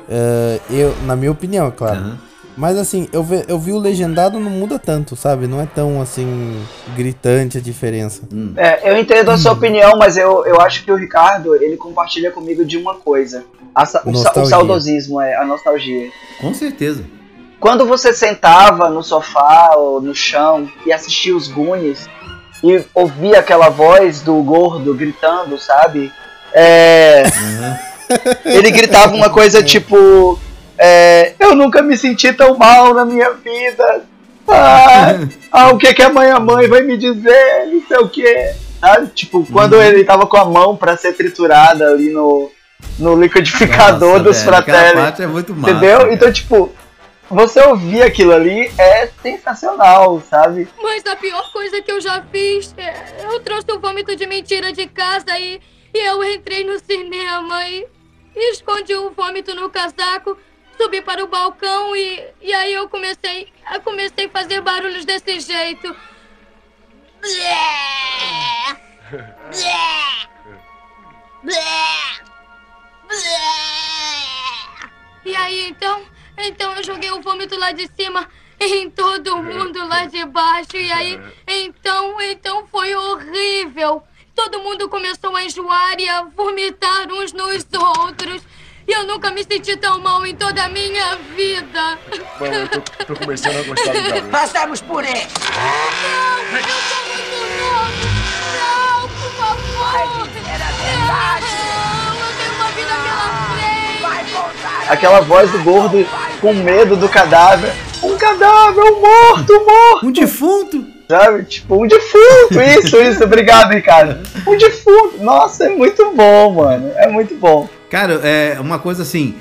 É, eu, na minha opinião, é claro. aham. Mas assim, eu, ve- eu vi o legendado não muda tanto, sabe? Não é tão assim gritante a diferença. É, eu entendo a sua opinião, mas eu, eu acho que o Ricardo, ele compartilha comigo de uma coisa. A o, o saudosismo, é, a nostalgia. Com certeza. Quando você sentava no sofá ou no chão e assistia os Goonies e ouvia aquela voz do gordo gritando, sabe? É, ele gritava uma coisa tipo: é, Eu nunca me senti tão mal na minha vida. Ah, ah, o que, que a mãe a mãe vai me dizer? Não sei o que. Sabe? Tipo, quando ele tava com a mão pra ser triturada ali no, no liquidificador Nossa, dos fratelli. parte é muito massa. Entendeu? cara. Então, tipo, você ouvir aquilo ali é sensacional, sabe? Mas a pior coisa que eu já fiz é. Eu trouxe o vômito de mentira de casa e. E eu entrei no cinema e. e escondi o vômito no casaco, subi para o balcão e. E aí eu comecei. Eu comecei a fazer barulhos desse jeito. E aí então. Então eu joguei o vômito lá de cima em todo mundo lá de baixo. E aí, então, então foi horrível. Todo mundo começou a enjoar e a vomitar uns nos outros. E eu nunca me senti tão mal em toda a minha vida. Mano, eu tô, tô começando a gostar do garoto. Passamos por ele. Não, eu sou muito novo. Não, por favor. Era Não, eu tenho uma vida pela frente. Aquela voz do gordo com medo do cadáver. Um cadáver, um morto, um morto. Um defunto? Sabe? Tipo, um defunto. Isso, isso. Obrigado, Ricardo. Um defunto. Nossa, é muito bom, mano. É muito bom. Cara, é uma coisa assim.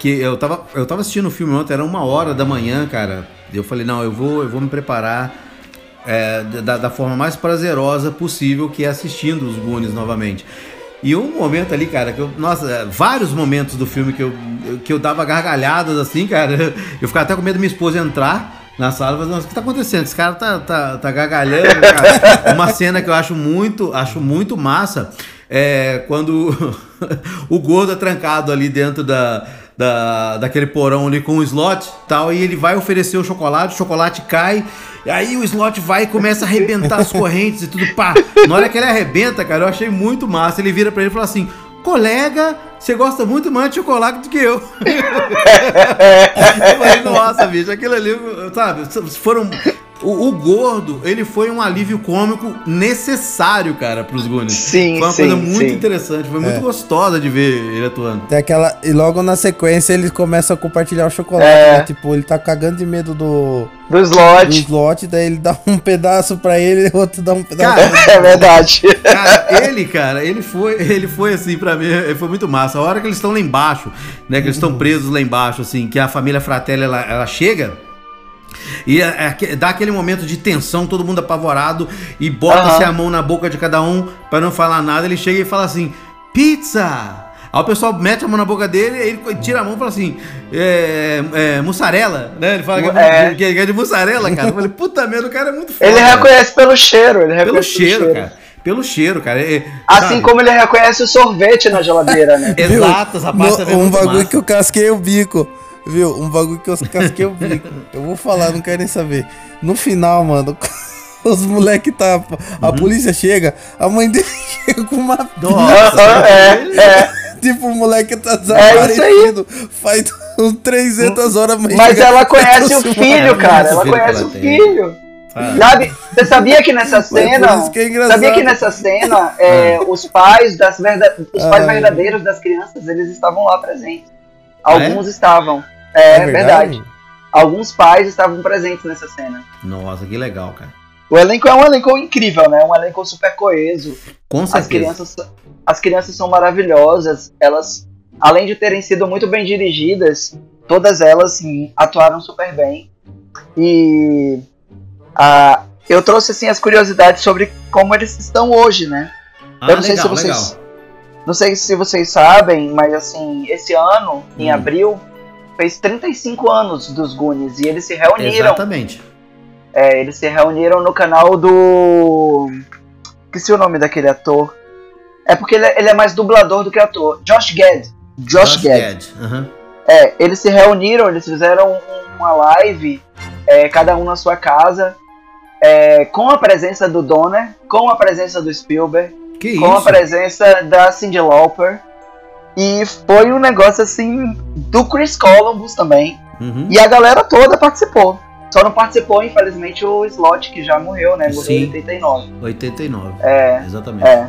Que eu tava, eu tava assistindo o filme ontem, era uma hora da manhã, cara. Eu falei, não, eu vou, eu vou me preparar é, da, da forma mais prazerosa possível, que é assistindo os Goonies novamente. E um momento ali, cara, que eu. Nossa, vários momentos do filme que eu, que eu dava gargalhadas assim, cara. Eu ficava até com medo da minha esposa entrar na sala e falar, nossa, o que tá acontecendo? Esse cara tá, tá, tá gargalhando, cara. Uma cena que eu acho muito, acho muito massa é quando o gordo é trancado ali dentro da, da, daquele porão ali com o slot tal, e ele vai oferecer o chocolate, o chocolate cai, e aí o slot vai e começa a arrebentar as correntes e tudo, pá. Na hora que ele arrebenta, cara, eu achei muito massa. Ele vira pra ele e fala assim: colega, você gosta muito mais de chocolate do que eu. eu falei, nossa, bicho, aquilo ali, sabe, foram. O, o gordo, ele foi um alívio cômico necessário, cara, pros Goonies. Sim, Foi uma sim, coisa muito sim. interessante, foi muito É. gostosa de ver ele atuando. Tem aquela. E logo na sequência ele começa a compartilhar o chocolate. É. né? Tipo, ele tá cagando de medo do, Do do slot. slot, daí ele dá um pedaço pra ele e o outro dá um pedaço. Cara, pra É verdade. Cara, ele, cara, ele foi, ele foi assim pra mim, ele foi muito massa. A hora que eles estão lá embaixo, né, que eles estão presos lá embaixo, assim, que a família Fratelli ela, ela chega e é- é dá aquele momento de tensão, todo mundo apavorado e bota-se Aham. a mão na boca de cada um pra não falar nada. Ele chega e fala assim: pizza. Aí o pessoal mete a mão na boca dele, aí ele tira a mão e fala assim: é, é, mussarela, né? Ele fala que é, É. que é de mussarela, cara. Eu falei, puta merda, o cara é muito foda. Ele reconhece pelo cheiro. Ele Pelo reconhece cheiro, cara. Pelo cheiro, cara. É- Assim sabe? como ele reconhece o sorvete na geladeira, né? Exato, essa parte No- também é um bagulho massa. que eu casquei o bico. Viu? Um bagulho que eu casquei o bico. Eu vou falar, não quero nem saber. No final, mano, os moleque tá. A Uhum. polícia chega, a mãe dele chega com uma Nossa, é, é. Tipo, o moleque tá É isso aí. desaparecido. Faz uns 300 horas, mãe Mas chega- ela conhece o filho, cara. Ela conhece o filho. Sabe? Sabe? Você sabia que nessa Mas cena. isso que é engraçado. Sabia que nessa cena é, os pais das verda... os pais Ai. verdadeiros das crianças eles estavam lá presentes. Ah, Alguns estavam. É, É verdade? Alguns pais estavam presentes nessa cena. Nossa, que legal, cara. O elenco é um elenco incrível, né? Um elenco super coeso. Com As certeza. crianças, as crianças são maravilhosas. Elas, além de terem sido muito bem dirigidas, todas elas sim, atuaram super bem. E ah, eu trouxe assim as curiosidades sobre como eles estão hoje, né? Ah, eu não sei se vocês, não sei se vocês sabem, mas assim, esse ano, em Hum. abril, fez 35 anos dos Goonies e eles se reuniram. Exatamente. É, eles se reuniram no canal do. Esqueci o nome daquele ator. É porque ele é, ele é mais dublador do que ator. Josh Gad. Josh, Gad. Gad. aham. É, eles se reuniram, eles fizeram um- uma live, é, cada um na sua casa, é, com a presença do Donner, com a presença do Spielberg, Que com a isso? presença da Cyndi Lauper. E foi um negócio assim do Chris Columbus também. Uhum. E a galera toda participou. Só não participou, infelizmente, o Slot, que já morreu, né? Morreu em 89. 89. É, Exatamente. é.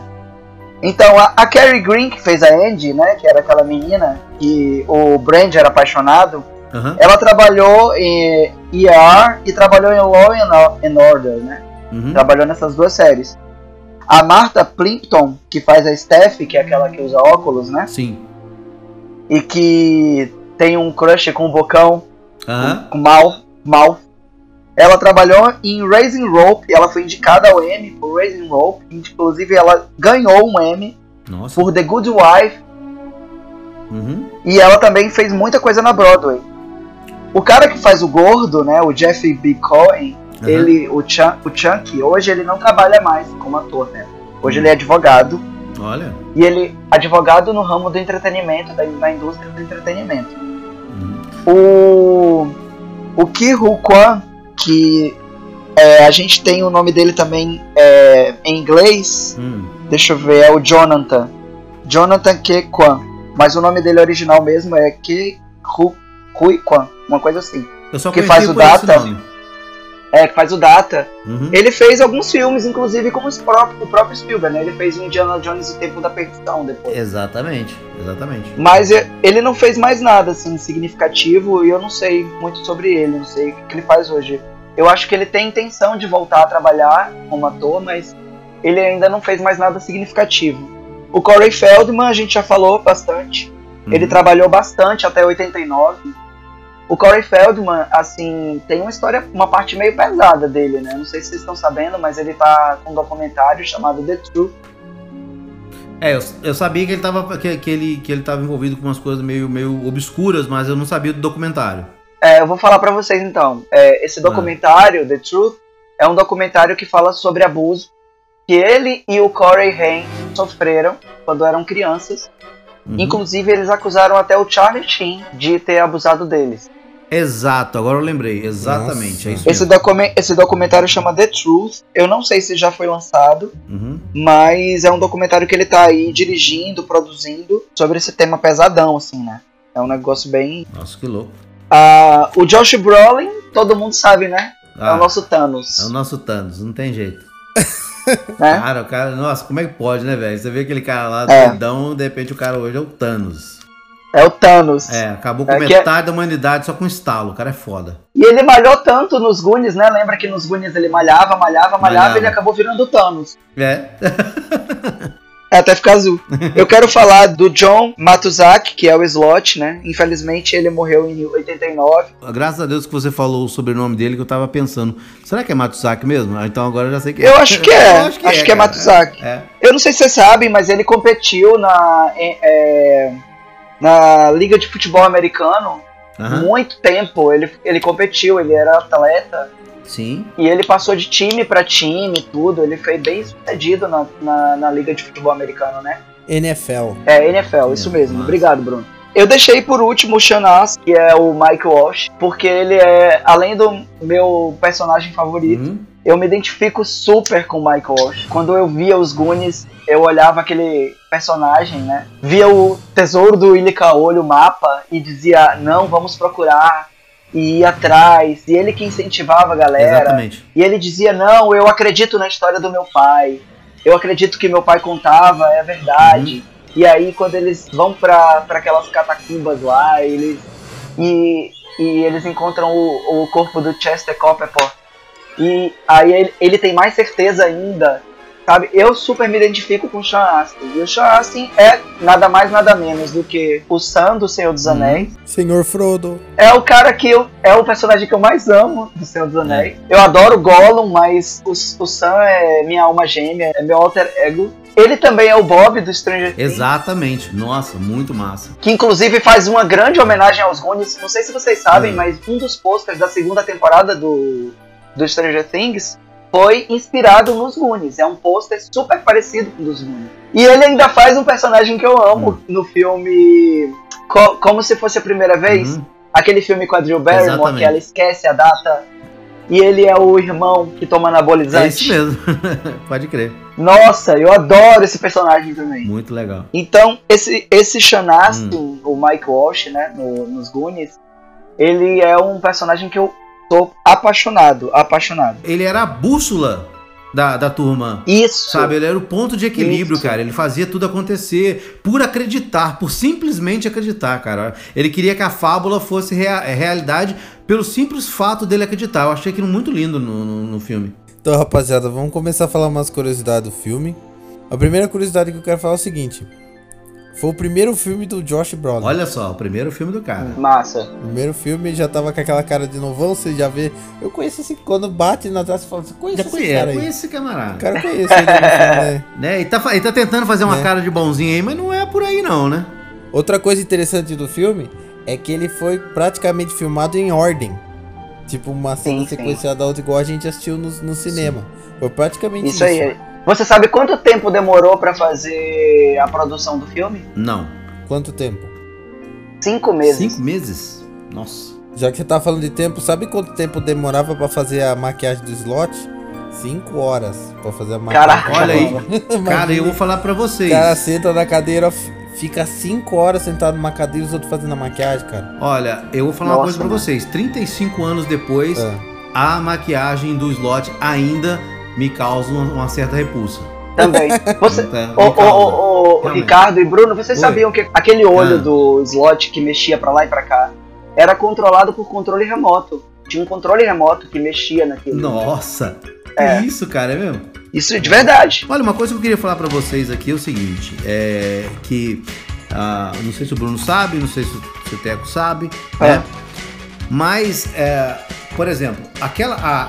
Então, a, a Carrie Green, que fez a Andy, né? Que era aquela menina que o Brand era apaixonado. Aham. Ela trabalhou em ER e trabalhou em Law and and Order, né? Uhum. Trabalhou nessas duas séries. A Martha Plimpton, que faz a Steph, que é aquela que usa óculos, né? Sim. E que tem um crush com o bocão. Aham. com Mal, Mal. Ela trabalhou em Raising Rope, ela foi indicada ao Emmy por Raising Rope, inclusive ela ganhou um Emmy Nossa. por The Good Wife Uhum. e ela também fez muita coisa na Broadway. O cara que faz o gordo, né, o Jeff B. Cohen, Aham. ele, o, Chun- o Chunky, hoje ele não trabalha mais como ator, né? Hoje ele é advogado Olha. e ele advogado no ramo do entretenimento, da, da indústria do entretenimento. Uhum. O, o Ki Hu Kwan, que é, a gente tem o nome dele também é, em inglês, Hum. deixa eu ver, é o Jonathan. Jonathan Ke Kwan. Mas o nome dele original mesmo é Ki Hu Hui Kwan, uma coisa assim. Que faz o Data? É, que faz o Data. Uhum. Ele fez alguns filmes, inclusive com os próprios, o próprio Spielberg, né? Ele fez o Indiana Jones e o Tempo da Perdição depois. Exatamente, exatamente. Mas ele não fez mais nada, assim, significativo e eu não sei muito sobre ele, não sei o que ele faz hoje. Eu acho que ele tem intenção de voltar a trabalhar como ator, mas ele ainda não fez mais nada significativo. O Corey Feldman, a gente já falou bastante. Ele Uhum. trabalhou bastante até 89. O Corey Feldman, assim, tem uma história, uma parte meio pesada dele, né? Não sei se vocês estão sabendo, mas ele tá com um documentário chamado The Truth. É, eu, eu sabia que ele, tava, que, que ele, que ele tava envolvido com umas coisas meio, meio obscuras, mas eu não sabia do documentário. É, eu vou falar pra vocês então. É, esse documentário, The Truth, é um documentário que fala sobre abuso que ele e o Corey Haim sofreram quando eram crianças. Uhum. Inclusive, eles acusaram até o Charlie Sheen de ter abusado deles. Exato, agora eu lembrei. Exatamente, é isso Esse, mesmo. documen- esse documentário chama The Truth. Eu não sei se já foi lançado, Uhum. mas é um documentário que ele tá aí dirigindo, produzindo, sobre esse tema pesadão, assim, né? É um negócio bem. Nossa, que louco. Ah, o Josh Brolin, todo mundo sabe, né? É Ah, o nosso Thanos. é o nosso Thanos, não tem jeito. né? Cara, o cara, nossa, como é que pode, né, velho? Você vê aquele cara lá, É. doidão, de repente o cara hoje é o Thanos. É o Thanos. É, acabou com É que é- metade da humanidade só com estalo. O cara é foda. E ele malhou tanto nos Goonies, né? Lembra que nos Goonies ele malhava, malhava, malhava, Malhava. e ele acabou virando o Thanos. É. É, até ficar azul. Eu quero falar do John Matuzak, que é o Slot, né? Infelizmente ele morreu em 89. Graças a Deus que você falou o sobrenome dele que eu tava pensando. Será que é Matsuzaki mesmo? Ah, Então agora eu já sei que é. Eu acho que é. Eu acho que é, cara. Matuzaki. É. Eu não sei se vocês sabem, mas ele competiu na, é, na Liga de Futebol Americano muito tempo. Ele, ele competiu, ele era atleta. Sim. E ele passou de time pra time, tudo. Ele foi bem sucedido na, na, na Liga de Futebol Americano, né? NFL. É, NFL, isso mesmo. massa. Obrigado, Bruno. Eu deixei por último o Shanas, que é o Mike Walsh, porque ele é, além do meu personagem favorito, Uhum. eu me identifico super com o Mike Walsh. Quando eu via os Goonies, eu olhava aquele personagem, né? Via o tesouro do Willy Caolho, o mapa, e dizia, não, vamos procurar, e ir atrás. E ele que incentivava a galera. Exatamente. E ele dizia: Não, eu acredito na história do meu pai. Eu acredito que meu pai contava, é verdade. E aí, quando eles vão pra pra aquelas catacumbas lá, eles. E, e eles encontram o, o corpo do Chester Copperpot. E aí ele, ele tem mais certeza ainda. Sabe, eu super me identifico com o Sean Astin. E o Sean Astin é nada mais, nada menos do que o Sam do Senhor dos Anéis. Senhor Frodo. É o cara que eu. É o personagem que eu mais amo do Senhor dos Anéis. Eu adoro o Gollum, mas o, o Sam é minha alma gêmea, é meu alter ego. Ele também é o Bob do Stranger Things. Exatamente. Nossa, muito massa. Que inclusive faz uma grande homenagem aos Goonies. Não sei se vocês sabem, Hum. mas um dos posters da segunda temporada do, do Stranger Things foi inspirado nos Goonies. É um pôster super parecido com o dos Goonies. E ele ainda faz um personagem que eu amo Hum. no filme Co- Como Se Fosse a Primeira Vez. Uhum. Aquele filme com a Drew Barrymore, Exatamente. que ela esquece a data. E ele é o irmão que toma É anabolizante. isso mesmo. Pode crer. Nossa, eu adoro esse personagem também. Muito legal. Então, esse, esse Sean Astin, Hum. o Mike Walsh, né, no- nos Goonies, ele é um personagem que eu tô apaixonado, apaixonado. Ele era a bússola da, da turma. Isso. Sabe, ele era o ponto de equilíbrio, Isso. cara. Ele fazia tudo acontecer por acreditar, por simplesmente acreditar, cara. Ele queria que a fábula fosse rea- é, realidade pelo simples fato dele acreditar. Eu achei aquilo muito lindo no, no, no filme. Então, rapaziada, vamos começar a falar umas curiosidades do filme. A primeira curiosidade que eu quero falar é o seguinte: foi o primeiro filme do Josh Brolin. Olha só, o primeiro filme do cara. Massa. O primeiro filme já tava com aquela cara de novão, você já vê. Eu conheço esse. Quando bate na trás, você fala, você conhece Já esse conhece, cara aí? conhece esse camarada. O cara eu conheço ele né? Né? E tá, e tá tentando fazer uma Né? cara de bonzinho aí, mas não é por aí não, né? Outra coisa interessante do filme é que ele foi praticamente filmado em ordem. Tipo, uma cena Sim, sim. sequenciada outra igual a gente assistiu no, no cinema. Foi praticamente isso. Isso aí. Você sabe quanto tempo demorou pra fazer a produção do filme? Não. Quanto tempo? Cinco meses. Cinco meses? Nossa. Já que você tá falando de tempo, sabe quanto tempo demorava pra fazer a maquiagem do slot? Cinco horas pra fazer a maquiagem. Caraca. Olha aí. Cara, eu vou falar pra vocês. O cara senta na cadeira, fica cinco horas sentado numa cadeira e os outros fazendo a maquiagem, cara. Olha, eu vou falar uma Nossa, coisa pra mano. vocês. 35 anos depois, É. a maquiagem do slot ainda me causa uma, certa repulsa. Também. Você, causa. ô, ô, Realmente. Ricardo e Bruno, vocês Oi. sabiam que aquele olho Ah. do slot que mexia pra lá e pra cá era controlado por controle remoto. Tinha um controle remoto que mexia naquilo. Nossa! É. Isso, cara, é mesmo? Isso de verdade. Olha, uma coisa que eu queria falar pra vocês aqui é o seguinte, é que ah, não sei se o Bruno sabe, não sei se, o- se o Teco sabe, É. né? Mas, é, por exemplo, aquela a,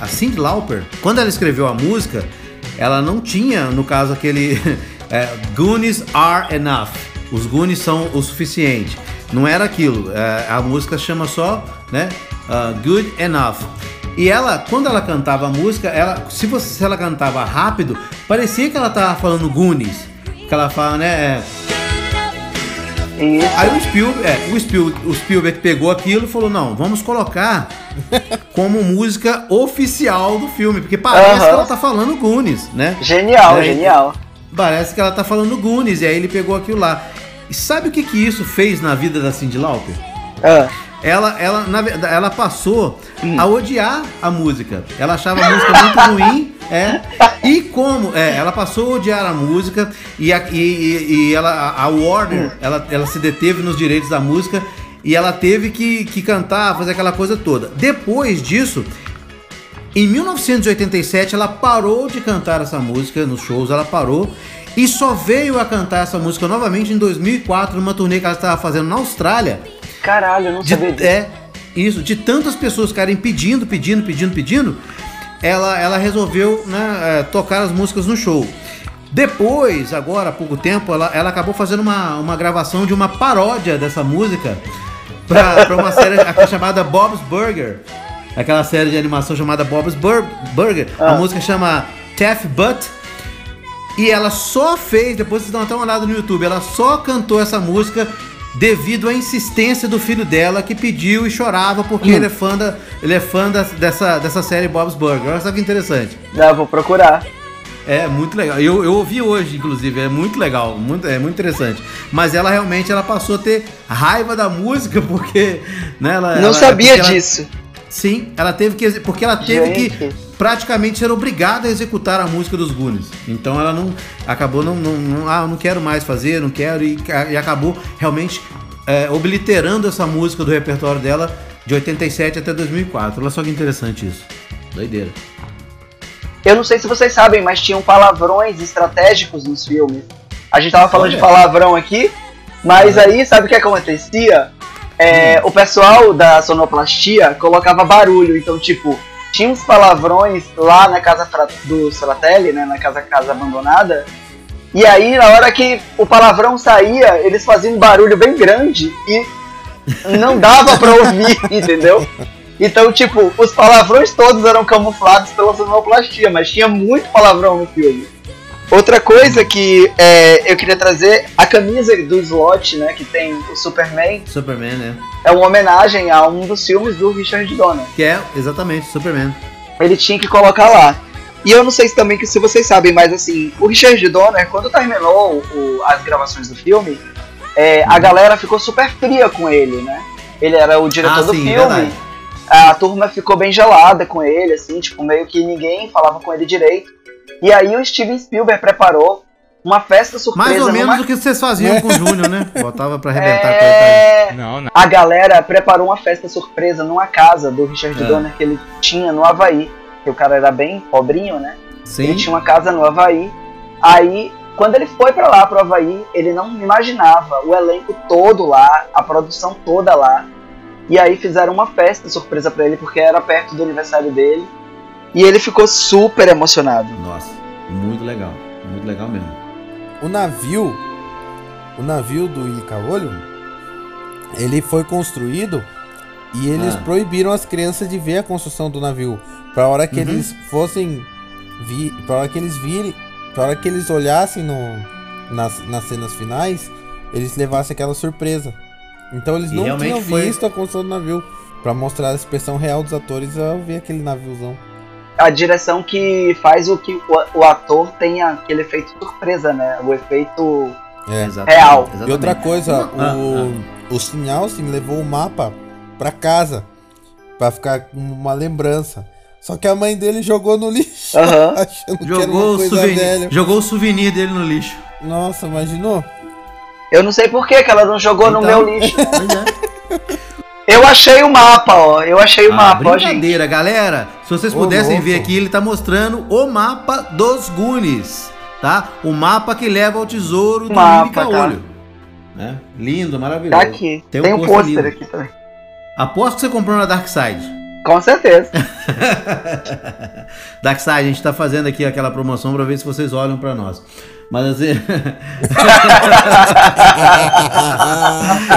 a, a, Cyndi Lauper, quando ela escreveu a música, ela não tinha, no caso, aquele é, Goonies are enough. Os Goonies são o suficiente. Não era aquilo. é, a música chama só, né? ah, Good enough. E ela, quando ela cantava a música, ela, se, você, se ela cantava rápido, parecia que ela tava falando Goonies. Que ela fala, né? é, Isso. Aí o Spielberg, é, o Spielberg, o Spielberg pegou aquilo e falou: não, vamos colocar como música oficial do filme, porque parece que ela tá falando Goonies, né? Genial, É, genial. Parece que ela tá falando Goonies, e aí ele pegou aquilo lá. E sabe o que que isso fez na vida da Cyndi Lauper? Ah, Ela, ela, na ela passou Hum. a odiar a música. Ela achava a música muito ruim, é. E como, é, ela passou a odiar a música e a, e, e- ela, a- a Warner, ela, ela se deteve nos direitos da música e ela teve que, que cantar, fazer aquela coisa toda. Depois disso, em 1987, ela parou de cantar essa música nos shows, ela parou e só veio a cantar essa música novamente em 2004, numa turnê que ela estava fazendo na Austrália. Caralho, eu não De, sabia disso. é, isso, de tantas pessoas ficarem pedindo, pedindo, pedindo, pedindo, ela, ela resolveu né, é, tocar as músicas no show. Depois, agora há pouco tempo, ela, ela acabou fazendo uma, uma gravação de uma paródia dessa música pra, pra uma série aqui chamada Bob's Burger. Aquela série de animação chamada Bob's Bur- Burger. A Ah. música chama Taff Butt. E ela só fez, depois vocês dão até uma olhada no YouTube, ela só cantou essa música devido à insistência do filho dela que pediu e chorava porque Hum. ele é fã, da, ele é fã da- dessa, dessa série Bob's Burger. Olha só que interessante. Não, vou procurar. É muito legal. Eu, eu ouvi hoje, inclusive, é muito legal, muito, é muito interessante. Mas ela realmente ela passou a ter raiva da música porque, né, ela, não ela- sabia porque ela- disso. Sim, ela teve que. Porque ela teve Gente. que praticamente ser obrigada a executar a música dos Goonies. Então ela não. Acabou não. não, não- ah, eu não quero mais fazer, não quero. E, e acabou realmente é, obliterando essa música do repertório dela de 87 até 2004. Olha só que interessante isso. Doideira. Eu não sei se vocês sabem, mas tinham palavrões estratégicos nos filmes. A gente tava falando de palavrão aqui, mas aí sabe o que acontecia? É, O pessoal da sonoplastia colocava barulho, então tipo, tinha uns palavrões lá na casa do Fratelli, né, na casa casa abandonada, e aí na hora que o palavrão saía, eles faziam um barulho bem grande e não dava pra ouvir, entendeu? Então, tipo, os palavrões todos eram camuflados pela sonoplastia, mas tinha muito palavrão no filme. Outra coisa que é, eu queria trazer, a camisa do slot, né, que tem o Superman, Superman, né? é uma homenagem a um dos filmes do Richard Donner. Que é exatamente Superman. Ele tinha que colocar lá. E eu não sei se também se vocês sabem, mas assim, o Richard Donner, quando terminou o- as gravações do filme, é, a galera ficou super fria com ele, né? Ele era o diretor Ah, do sim, filme. verdade. A turma ficou bem gelada com ele, assim, tipo, meio que ninguém falava com ele direito. E aí o Steven Spielberg preparou uma festa surpresa Mais ou menos numa... o que vocês faziam com o Júnior, né? Botava pra arrebentar é... Não, não. A galera preparou uma festa surpresa numa casa do Richard É. Donner que ele tinha no Havaí. Que o cara era bem pobrinho, né? Ele Sim. tinha uma casa no Havaí. Aí, quando ele foi pra lá, pro Havaí, ele não imaginava o elenco todo lá, a produção toda lá. E aí fizeram uma festa surpresa pra ele, porque era perto do aniversário dele. E ele ficou super emocionado. Nossa, muito legal. Muito legal mesmo. O navio, o navio do Ilha-Caolho, ele foi construído e eles Ah. proibiram as crianças de ver a construção do navio. Pra hora que Uhum. eles fossem vi, pra hora que eles virem, pra hora que eles olhassem no, nas, nas cenas finais, eles levassem aquela surpresa. Então eles E não tinham foi- visto a construção do navio. Pra mostrar a expressão real dos atores ao ver aquele naviozão. A direção que faz o que o, o ator tenha aquele efeito surpresa, né? O efeito. É. Exatamente, Real. exatamente. E outra coisa, Ah, o, o Sinhalsin levou o mapa pra casa. Pra ficar com uma lembrança. Só que a mãe dele jogou no lixo. Aham. Achando que era Jogou uma o, coisa souvenir, velha. jogou o souvenir dele no lixo. Nossa, imaginou? Eu não sei por que que ela não jogou no Então- meu lixo. Pois é. Eu achei o mapa, ó. Eu achei o Ah, mapa, ó, brincadeira, galera. Se vocês pudessem ver aqui, ele tá mostrando o mapa dos Goonies, tá? O mapa que leva ao tesouro do Mapa, Caolho. Né? Lindo, maravilhoso. Tá aqui. Tem Tem, um pôster aqui também. Aposto que você comprou na Dark Side. Com certeza. Dark Side, a gente tá fazendo aqui aquela promoção pra ver se vocês olham pra nós. Mas assim.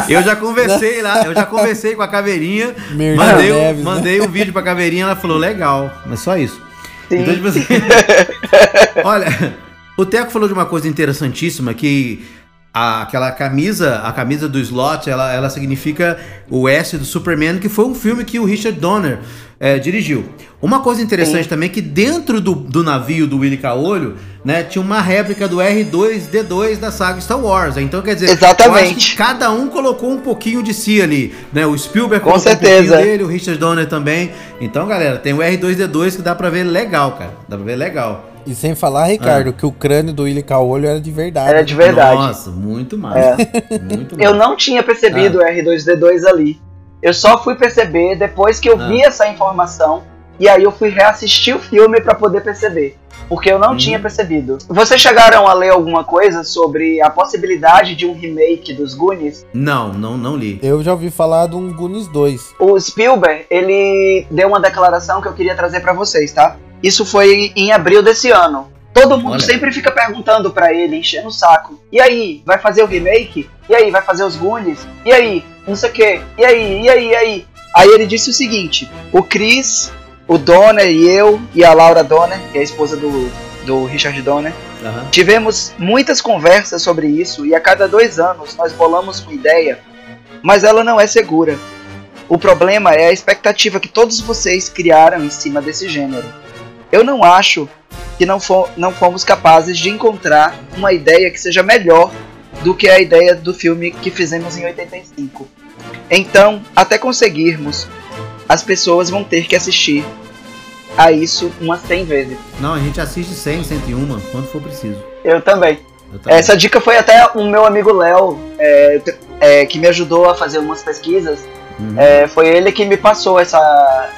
eu já conversei lá, eu já conversei com a caveirinha. Merchan Mandei, um- Neves, né? mandei um vídeo pra caveirinha, ela falou, legal, mas só isso. Sim. Então, tipo assim, olha, o Teco falou de uma coisa interessantíssima que a- aquela camisa, a camisa do slot, ela, ela significa o S do Superman, que foi um filme que o Richard Donner eh, dirigiu. Uma coisa interessante também é que dentro do, do navio do Willy Caolho, né, tinha uma réplica do R2D2 da saga Star Wars. Então, quer dizer, Exatamente. cada um colocou um pouquinho de si ali, né? O Spielberg Com colocou um certeza. pouquinho dele, o Richard Donner também. Então, galera, tem o R2D2 que dá pra ver legal, cara. Dá pra ver legal. E sem falar, Ricardo, que o crânio do Willy Caolho era de verdade. Era de verdade. Nossa, muito massa. Muito Eu massa. não tinha percebido o R2D2 ali. Eu só fui perceber depois que eu Ah. vi essa informação. E aí eu fui reassistir o filme pra poder perceber. Porque eu não Uhum. tinha percebido. Vocês chegaram a ler alguma coisa sobre a possibilidade de um remake dos Goonies? Não, não, não li. Eu já ouvi falar de um Goonies 2. O Spielberg, ele deu uma declaração que eu queria trazer pra vocês, tá? Isso foi em abril desse ano. Todo mundo Olha. sempre fica perguntando pra ele, enchendo o saco. E aí, vai fazer o remake? E aí, vai fazer os Goonies? E aí, não sei o quê? E aí, e aí, e aí? Aí ele disse o seguinte: o Chris, o Donner e eu, e a Laura Donner, que é a esposa do, do Richard Donner, Aham. Tivemos muitas conversas sobre isso e a cada dois anos nós bolamos uma ideia, mas ela não é segura. O problema é a expectativa que todos vocês criaram em cima desse gênero. Eu não acho que não, fo- não fomos capazes de encontrar uma ideia que seja melhor do que a ideia do filme que fizemos em 85. Então, até conseguirmos, as pessoas vão ter que assistir a isso umas 100 vezes. Não, a gente assiste 100, 101, quando for preciso. Eu também. Eu também. Essa dica foi até o meu amigo Léo, é, é, que me ajudou a fazer umas pesquisas. Uhum. É, foi ele que me passou essa,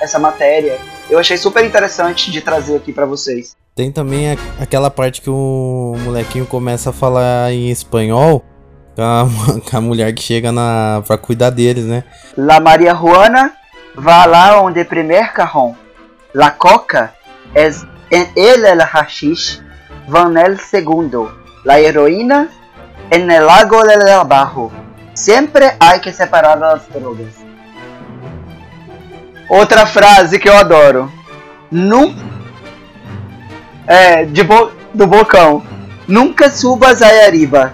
essa matéria. Eu achei super interessante de trazer aqui pra vocês. Tem também a- aquela parte que o molequinho começa a falar em espanhol com a, com a mulher que chega na, pra cuidar deles, né? La Maria Juana va lá onde primer cajón. La coca es en el el hashish van el segundo. La heroína en el lago del abajo. Siempre hay que separar las drogas. Outra frase que eu adoro. Num é, de bo... do bocão. Nunca subas aí arriba.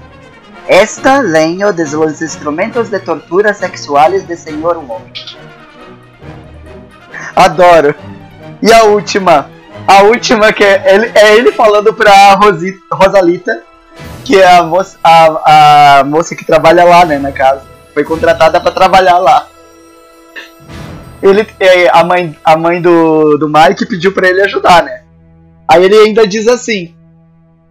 Esta leño de los instrumentos de tortura sexuales de Senhor Wong. Adoro. E a última. A última que é ele, é ele falando pra Rosi, Rosalita, que é a moça, a, a moça que trabalha lá, né, na casa. Foi contratada pra trabalhar lá. Ele, é, a mãe, a mãe do, do Mike pediu pra ele ajudar, né? Aí ele ainda diz assim: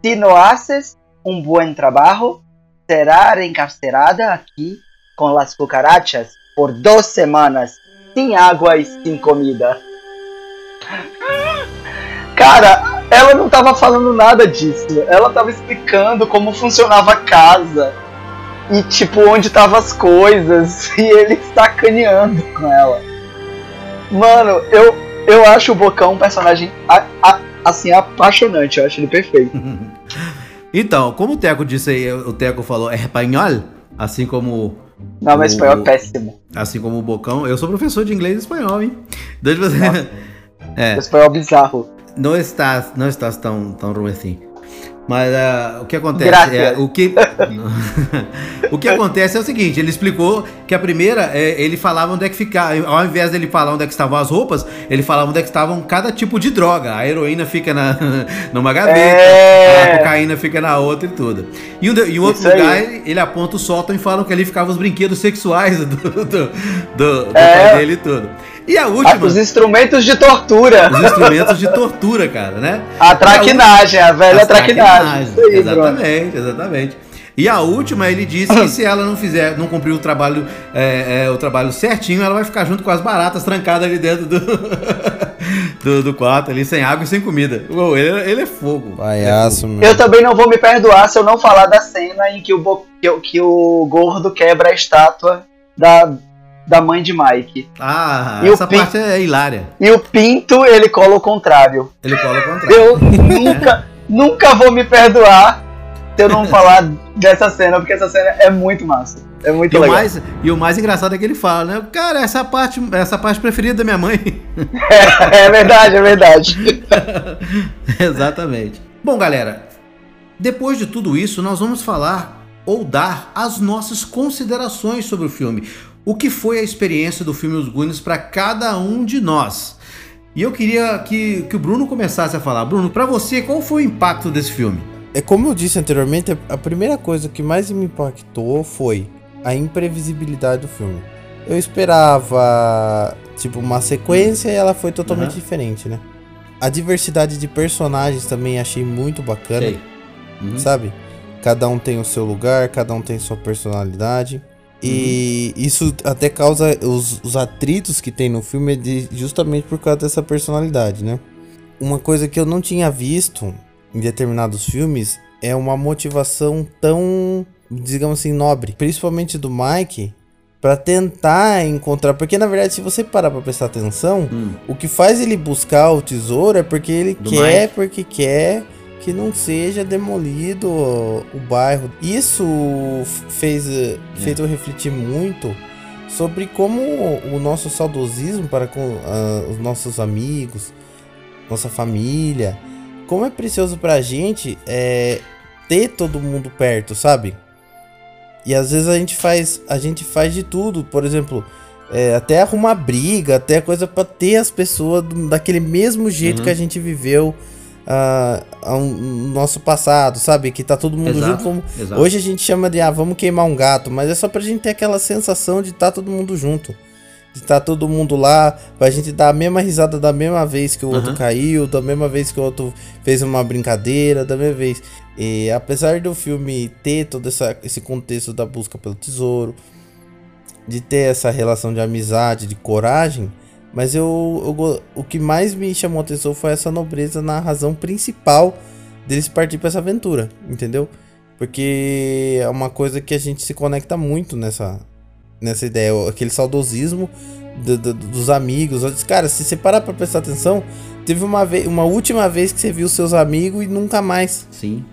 Se não haces um bom trabalho, será encarcerada aqui com as cucarachas por duas semanas, sem água e sem comida. Cara, ela não tava falando nada disso. Ela tava explicando como funcionava a casa. E tipo, onde estavam as coisas. E ele sacaneando com ela. Mano, eu, eu acho o Bocão um personagem a- a- assim, apaixonante. Eu acho ele perfeito. Então, como o Teco disse aí, o Teco falou é espanhol, assim como Não, mas O- espanhol é péssimo. assim como o Bocão. Eu sou professor de inglês e espanhol, hein? Tipo assim, é, espanhol bizarro. não estás, não estás tão, tão ruim assim. Mas ah, o que acontece é o que o que acontece é o seguinte, ele explicou que a primeira é, ele falava onde é que ficava, ao invés dele falar onde é que estavam as roupas, ele falava onde é que estavam cada tipo de droga. A heroína fica na numa gaveta, É. a cocaína fica na outra e tudo. E um, em outro Isso aí. lugar ele, ele aponta o sótão e falam que ali ficavam os brinquedos sexuais do, do, do- do É. pai dele e tudo. E a Ah, última, Os instrumentos de tortura. os instrumentos de tortura, cara, né? A traquinagem, a velha As traquinagem. Isso aí, Bruno. exatamente, exatamente. E a última, ele disse que se ela não fizer, não cumprir o trabalho, é, é, o trabalho certinho, ela vai ficar junto com as baratas trancadas ali dentro do, do, do quarto, ali, sem água e sem comida. Uou, ele, ele é fogo. Palhaço, meu. Eu também não vou me perdoar se eu não falar da cena em que o, que, o- que o gordo quebra a estátua da, da mãe de Mike. Ah, E o essa parte é hilária. E o Pinto, ele cola o contrário. Ele cola o contrário. Eu nunca, nunca vou me perdoar se eu não falar dessa cena, porque essa cena é muito massa. É muito E o, legal. mais, e o mais engraçado é que ele fala, né? Cara, essa é parte, essa é parte preferida da minha mãe. É, verdade, é verdade. Exatamente. Bom, galera, depois de tudo isso, nós vamos falar ou dar as nossas considerações sobre o filme. O que foi a experiência do filme Os Goonies para cada um de nós. E eu queria que, que o Bruno começasse a falar. Bruno, para você, qual foi o impacto desse filme? É como eu disse anteriormente, a primeira coisa que mais me impactou foi a imprevisibilidade do filme. Eu esperava, tipo, uma sequência e ela foi totalmente Aham. diferente, né? A diversidade de personagens também achei muito bacana. Uhum. sabe? Cada um tem o seu lugar, cada um tem sua personalidade. E isso até causa os, os atritos que tem no filme é de- justamente por causa dessa personalidade, né? Uma coisa que eu não tinha visto em determinados filmes é uma motivação tão, digamos assim, nobre, principalmente do Mike, pra tentar encontrar, porque na verdade se você parar pra prestar atenção, Hum. o que faz ele buscar o tesouro é porque ele Do quer, Mike. porque quer que não seja demolido o, bairro. Isso fez, eh, fez eu refletir muito sobre como o nosso saudosismo para com ah, os nossos amigos, nossa família, como é precioso pra gente é, ter todo mundo perto, sabe? E às vezes a gente faz, a gente faz de tudo, por exemplo, é, até arrumar briga, até coisa pra ter as pessoas do- daquele mesmo jeito Uhum. que a gente viveu a um- no nosso passado, sabe? Que tá todo mundo Exato, junto. vamos- exato. Hoje a gente chama de, ah, vamos queimar um gato, mas é só pra gente ter aquela sensação de estar todo mundo junto. De estar todo mundo lá, pra gente dar a mesma risada da mesma vez que o outro Aham. caiu, da mesma vez que o outro fez uma brincadeira, da mesma vez. E apesar do filme ter todo essa, esse contexto da busca pelo tesouro, de ter essa relação de amizade, de coragem, mas eu, eu o que mais me chamou a atenção foi essa nobreza na razão principal deles partir para essa aventura, entendeu? Porque é uma coisa que a gente se conecta muito nessa, nessa ideia, aquele saudosismo do- do- dos amigos. Cara, se você parar pra prestar atenção, teve uma, uma última vez que você viu seus amigos e nunca mais. Sim.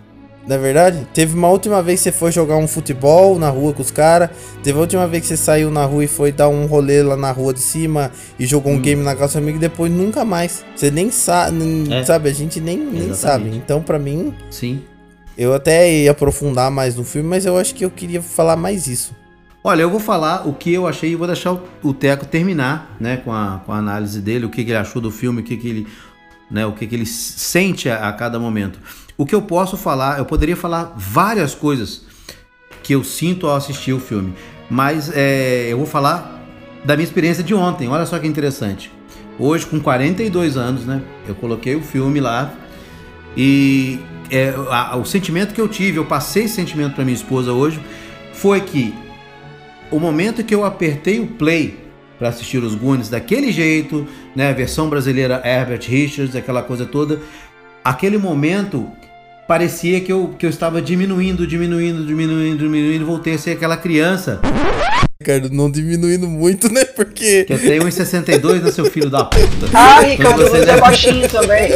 Não é verdade? Teve uma última vez que você foi jogar um futebol na rua com os caras. Teve a última vez que você saiu na rua e foi dar um rolê lá na rua de cima e jogou um Hum. game na casa do seu amigo e depois nunca mais. Você nem sabe, É. sabe? A gente nem, nem sabe. Então, pra mim, Sim. eu até ia aprofundar mais no filme, mas eu acho que eu queria falar mais isso. Olha, eu vou falar o que eu achei e vou deixar o, o Teco terminar, né, com a, com a análise dele, o que, que ele achou do filme, o que, que ele, né, o que, que ele sente a, a cada momento. O que eu posso falar, eu poderia falar várias coisas que eu sinto ao assistir o filme, mas é, eu vou falar da minha experiência de ontem. Olha só que interessante. Hoje, com 42 anos, né, eu coloquei o filme lá e é, a- o sentimento que eu tive, eu passei esse sentimento para minha esposa hoje, foi que o momento que eu apertei o play para assistir os Goonies daquele jeito, né, a versão brasileira Herbert Richards, aquela coisa toda, aquele momento parecia que eu, que eu estava diminuindo, diminuindo, diminuindo, diminuindo, voltei a ser aquela criança Ricardo, não diminuindo muito, né? Porque. que eu tenho 1,62, né, seu filho da puta. Ah, Ricardo, você é baixinho também.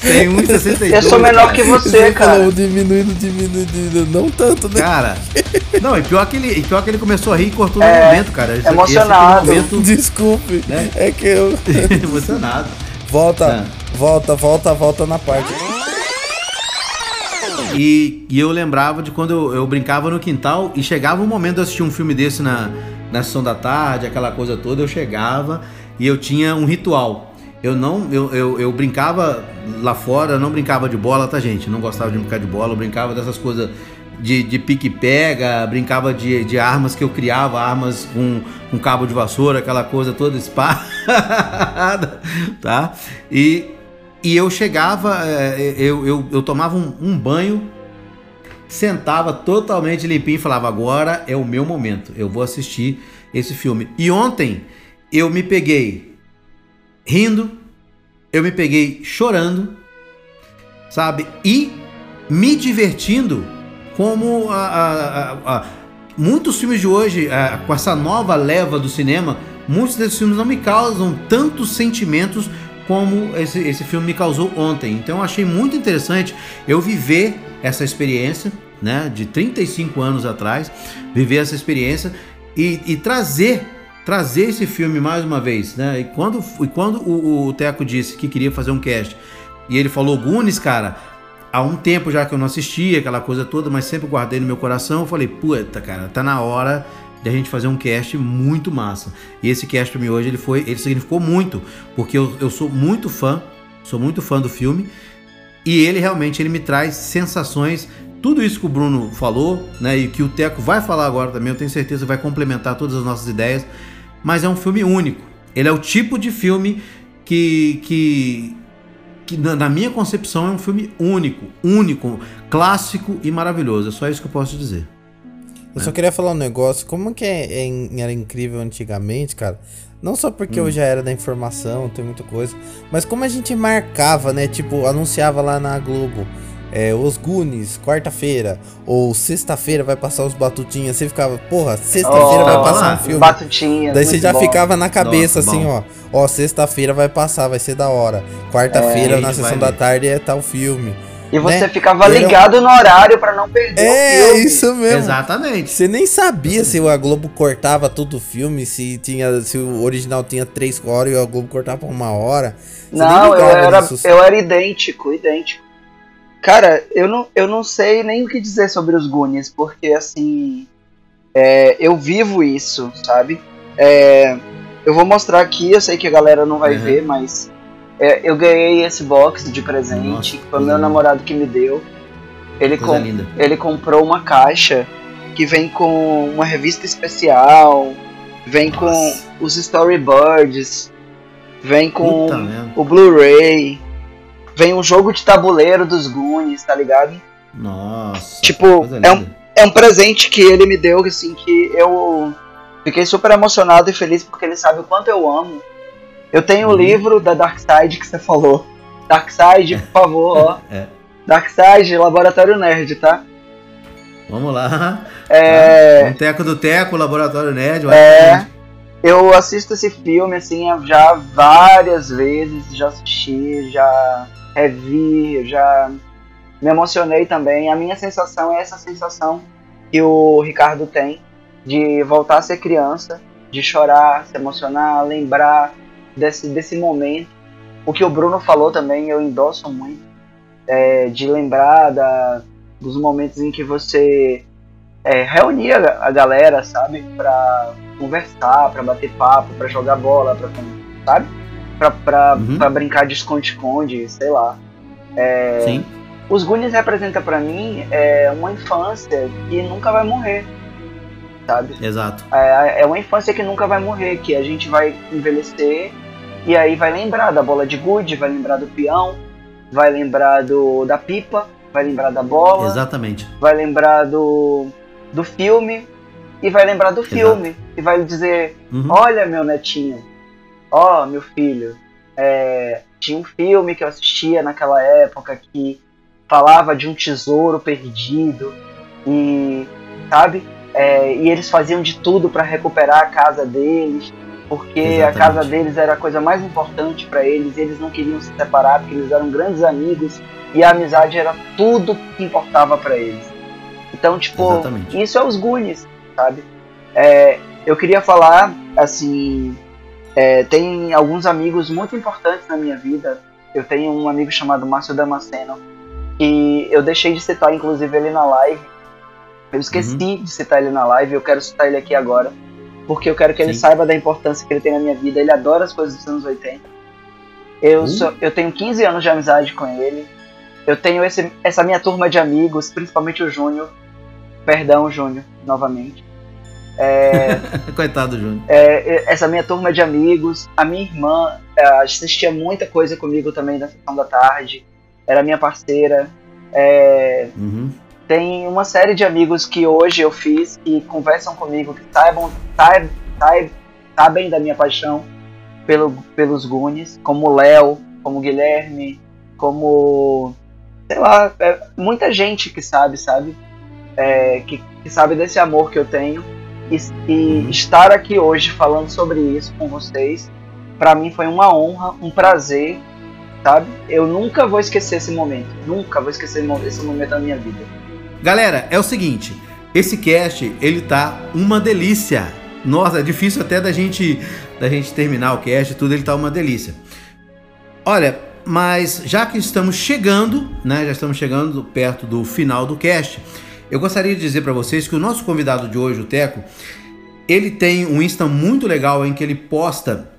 Tem 1,62. Eu sou menor que Você você, cara. falou diminuindo, diminuindo, não tanto, né? Cara, não, e pior que ele, e pior que ele começou a rir e cortou É, no momento, cara. Esse- esse emocionado. momento Desculpe, Né? é que eu. emocionado. Volta, É. volta, volta, volta na parte. E, e eu lembrava de quando eu, eu brincava no quintal e chegava um momento de assistir um filme desse na, na sessão da tarde, aquela coisa toda, eu chegava e eu tinha um ritual. Eu não, eu, eu, eu brincava lá fora, não brincava de bola, tá gente? Não gostava de brincar de bola, eu brincava dessas coisas de, de pique-pega, brincava de, de armas que eu criava, armas com, com cabo de vassoura, aquela coisa toda espada, tá? E, e eu chegava, é, eu, eu, eu tomava um, um banho, sentava totalmente limpinho e falava: agora é o meu momento, eu vou assistir esse filme. E ontem eu me peguei rindo, eu me peguei chorando, sabe? E me divertindo como a- a- a- muitos filmes de hoje, com essa nova leva do cinema, muitos desses filmes não me causam tantos sentimentos como esse, esse filme me causou ontem. Então eu achei muito interessante eu viver essa experiência, né, de 35 anos atrás, viver essa experiência e, e trazer trazer esse filme mais uma vez, né? E quando, e quando o, o Teco disse que queria fazer um cast e ele falou Gunis, cara, há um tempo já que eu não assistia, aquela coisa toda, mas sempre guardei no meu coração. Eu falei, puta, cara, tá na hora de a gente fazer um cast muito massa. E esse cast pra mim hoje, ele foi, ele significou muito, porque eu, eu sou muito fã, sou muito fã do filme, e ele realmente ele me traz sensações. Tudo isso que o Bruno falou, né, e que o Teco vai falar agora também, eu tenho certeza vai complementar todas as nossas ideias, mas é um filme único. Ele é o tipo de filme que, que, que na minha concepção é um filme único, único, clássico e maravilhoso. É só isso que eu posso dizer. Eu só queria falar um negócio, como que é- é era incrível antigamente, cara. Não só porque Hum. eu já era da informação, tem muita coisa, mas como a gente marcava, né? Tipo, anunciava lá na Globo. É, os Goonies, quarta-feira, ou sexta-feira vai passar os Batutinhas. Você ficava, porra, sexta-feira vai Oh, passar um ah, filme. Batutinha. Daí você já bom. ficava na cabeça Nossa, assim, bom. ó. Ó, sexta-feira vai passar, vai ser da hora. Quarta-feira, É, na sessão vai da ver. tarde, é tal filme. E você né? ficava Era- ligado no horário pra não perder É, o filme. isso mesmo. Exatamente. Você nem sabia se a Globo cortava todo o filme, se tinha, se o original tinha três horas e a Globo cortava uma hora. Você Não, eu era, nisso. eu era idêntico, idêntico. Cara, eu não, eu não sei nem o que dizer sobre os Goonies, porque assim. é, eu vivo isso, sabe? É, eu vou mostrar aqui, eu sei que a galera não vai Uhum. ver, mas é, eu ganhei esse box de presente, Nossa, foi meu namorado que me deu. Ele, com- linda. ele comprou uma caixa que vem com uma revista especial, vem com Nossa. os storyboards, vem com Puta o Blu-ray, vem um jogo de tabuleiro dos Goonies, tá ligado? Nossa. Tipo, é um-. É um presente que ele me deu, assim, que eu fiquei super emocionado e feliz porque ele sabe o quanto eu amo. Eu tenho o Uhum. livro da Dark Side que você falou. Dark Side, por favor, ó. É. Dark Side, Laboratório Nerd, tá? Vamos lá. É. Um teco do teco, Laboratório Nerd. vai É. Eu assisto esse filme assim já várias vezes, já assisti, já revi, já me emocionei também. A minha sensação é essa sensação que o Ricardo tem de voltar a ser criança, de chorar, se emocionar, lembrar desse, desse momento. O que o Bruno falou também eu endosso muito, é, de lembrar da, dos momentos em que você é, reunia a galera, sabe, pra conversar, pra bater papo, pra jogar bola, pra, sabe? Pra, pra, Uhum. pra brincar de esconde-esconde, sei lá. É, Sim. Os Goonies representa pra mim é, uma infância que nunca vai morrer, sabe? Exato. É, é uma infância que nunca vai morrer, que a gente vai envelhecer e aí vai lembrar da bola de gude, vai lembrar do peão, vai lembrar do, da pipa, vai lembrar da bola, Exatamente. vai lembrar do, do filme e vai lembrar do filme e vai dizer Uhum. olha meu netinho ó meu filho é, tinha um filme que eu assistia naquela época que falava de um tesouro perdido e sabe É, e eles faziam de tudo para recuperar a casa deles porque a Exatamente. casa deles era a coisa mais importante para eles e eles não queriam se separar porque eles eram grandes amigos e a amizade era tudo que importava para eles então tipo Exatamente. isso é os Goonies sabe É, eu queria falar assim é, tem alguns amigos muito importantes na minha vida eu tenho um amigo chamado Márcio Damasceno que eu deixei de citar inclusive ele na live eu esqueci Uhum. de citar ele na live eu quero citar ele aqui agora porque eu quero que ele Sim. saiba da importância que ele tem na minha vida ele adora as coisas dos anos 80 eu, Uh. sou, eu tenho 15 anos de amizade com ele eu tenho esse, essa minha turma de amigos, principalmente o Júnior, Perdão, Júnior, novamente. É, Coitado do Júnior. é, essa minha turma de amigos, a minha irmã é, assistia muita coisa comigo também na sessão da tarde, era minha parceira. É, Uhum. Tem uma série de amigos que hoje eu fiz que conversam comigo, que saibam, saib, saib, sabem da minha paixão pelo, pelos Goonies, como Léo, como Guilherme, como. sei lá, é, muita gente que sabe, sabe? É, que, que sabe desse amor que eu tenho. E, e estar aqui hoje falando sobre isso com vocês, pra mim foi uma honra, um prazer, sabe? Eu nunca vou esquecer esse momento. Nunca vou esquecer esse momento da minha vida. Galera, é o seguinte, esse cast, ele tá uma delícia. Nossa, é difícil até da gente da gente terminar o cast tudo, ele tá uma delícia. Olha, mas já que estamos chegando, né, já estamos chegando perto do final do cast, eu gostaria de dizer para vocês que o nosso convidado de hoje, o Teco, ele tem um Insta muito legal em que ele posta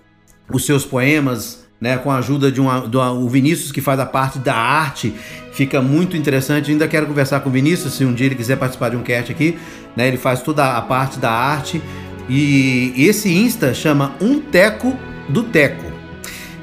os seus poemas, né, com a ajuda de um, do o Vinícius que faz a parte da arte, fica muito interessante. Ainda quero conversar com o Vinícius se um dia ele quiser participar de um cast aqui, né? Ele faz toda a parte da arte e esse Insta chama Um Teco do Teco.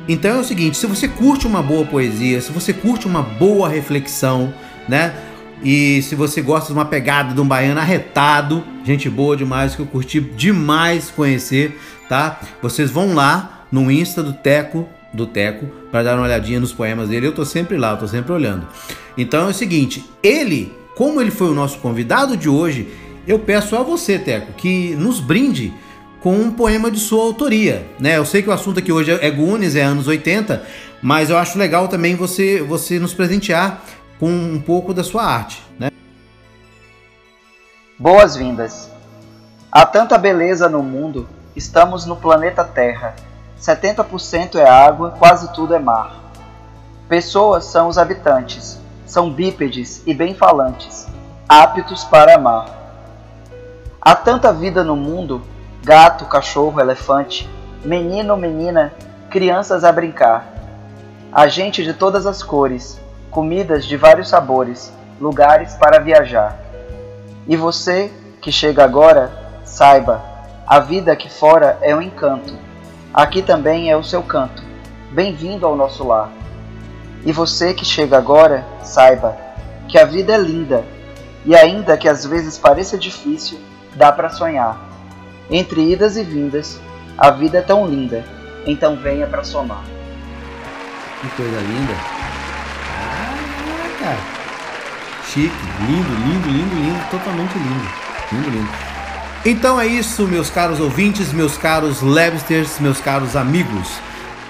Então é o seguinte, se você curte uma boa poesia, se você curte uma boa reflexão, né? E se você gosta de uma pegada de um baiano arretado, gente boa demais, que eu curti demais conhecer, tá? Vocês vão lá no Insta do Teco, do Teco, para dar uma olhadinha nos poemas dele. Eu tô sempre lá, eu tô sempre olhando. Então é o seguinte, ele, como ele foi o nosso convidado de hoje, eu peço a você, Teco, que nos brinde com um poema de sua autoria, né? Eu sei que o assunto aqui hoje é Goonies, é anos 80, mas eu acho legal também você você nos presentear com um pouco da sua arte, né? Boas-vindas. Há tanta beleza no mundo, estamos no planeta Terra. 70% é água, quase tudo é mar. Pessoas são os habitantes, são bípedes e bem falantes, aptos para amar. Há tanta vida no mundo, gato, cachorro, elefante, menino, menina, crianças a brincar. Há gente de todas as cores, comidas de vários sabores, lugares para viajar. E você, que chega agora, saiba, a vida aqui fora é um encanto. Aqui também é o seu canto. Bem-vindo ao nosso lar. E você que chega agora, saiba que a vida é linda. E ainda que às vezes pareça difícil, dá para sonhar. Entre idas e vindas, a vida é tão linda. Então venha para somar. Que coisa linda. Ah, cara. Chique, lindo, lindo, lindo, lindo, totalmente lindo. Lindo, lindo. Então é isso, meus caros ouvintes, meus caros Labsters, meus caros amigos.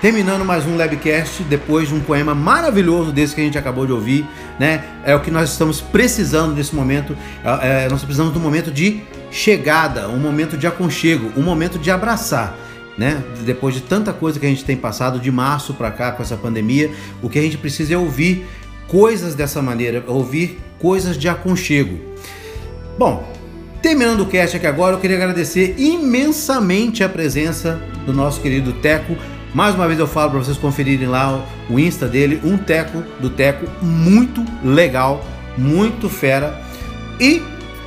Terminando mais um Labcast, depois de um poema maravilhoso desse que a gente acabou de ouvir, né? É o que nós estamos precisando nesse momento. É, é, nós precisamos de um momento de chegada, um momento de aconchego, um momento de abraçar. Né? Depois de tanta coisa que a gente tem passado de março para cá com essa pandemia, o que a gente precisa é ouvir coisas dessa maneira, ouvir coisas de aconchego. Bom, terminando o cast aqui agora, eu queria agradecer imensamente a presença do nosso querido Teco. Mais uma vez eu falo para vocês conferirem lá o Insta dele, um Teco do Teco, muito legal, muito fera. E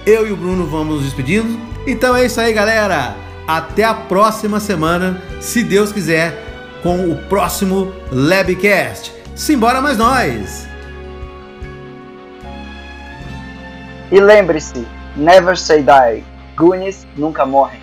eu e o Bruno vamos nos despedindo. Então é isso aí, galera. Até a próxima semana, se Deus quiser, com o próximo Labcast. Simbora mais nós! E lembre-se, never say die. Goonies nunca morrem.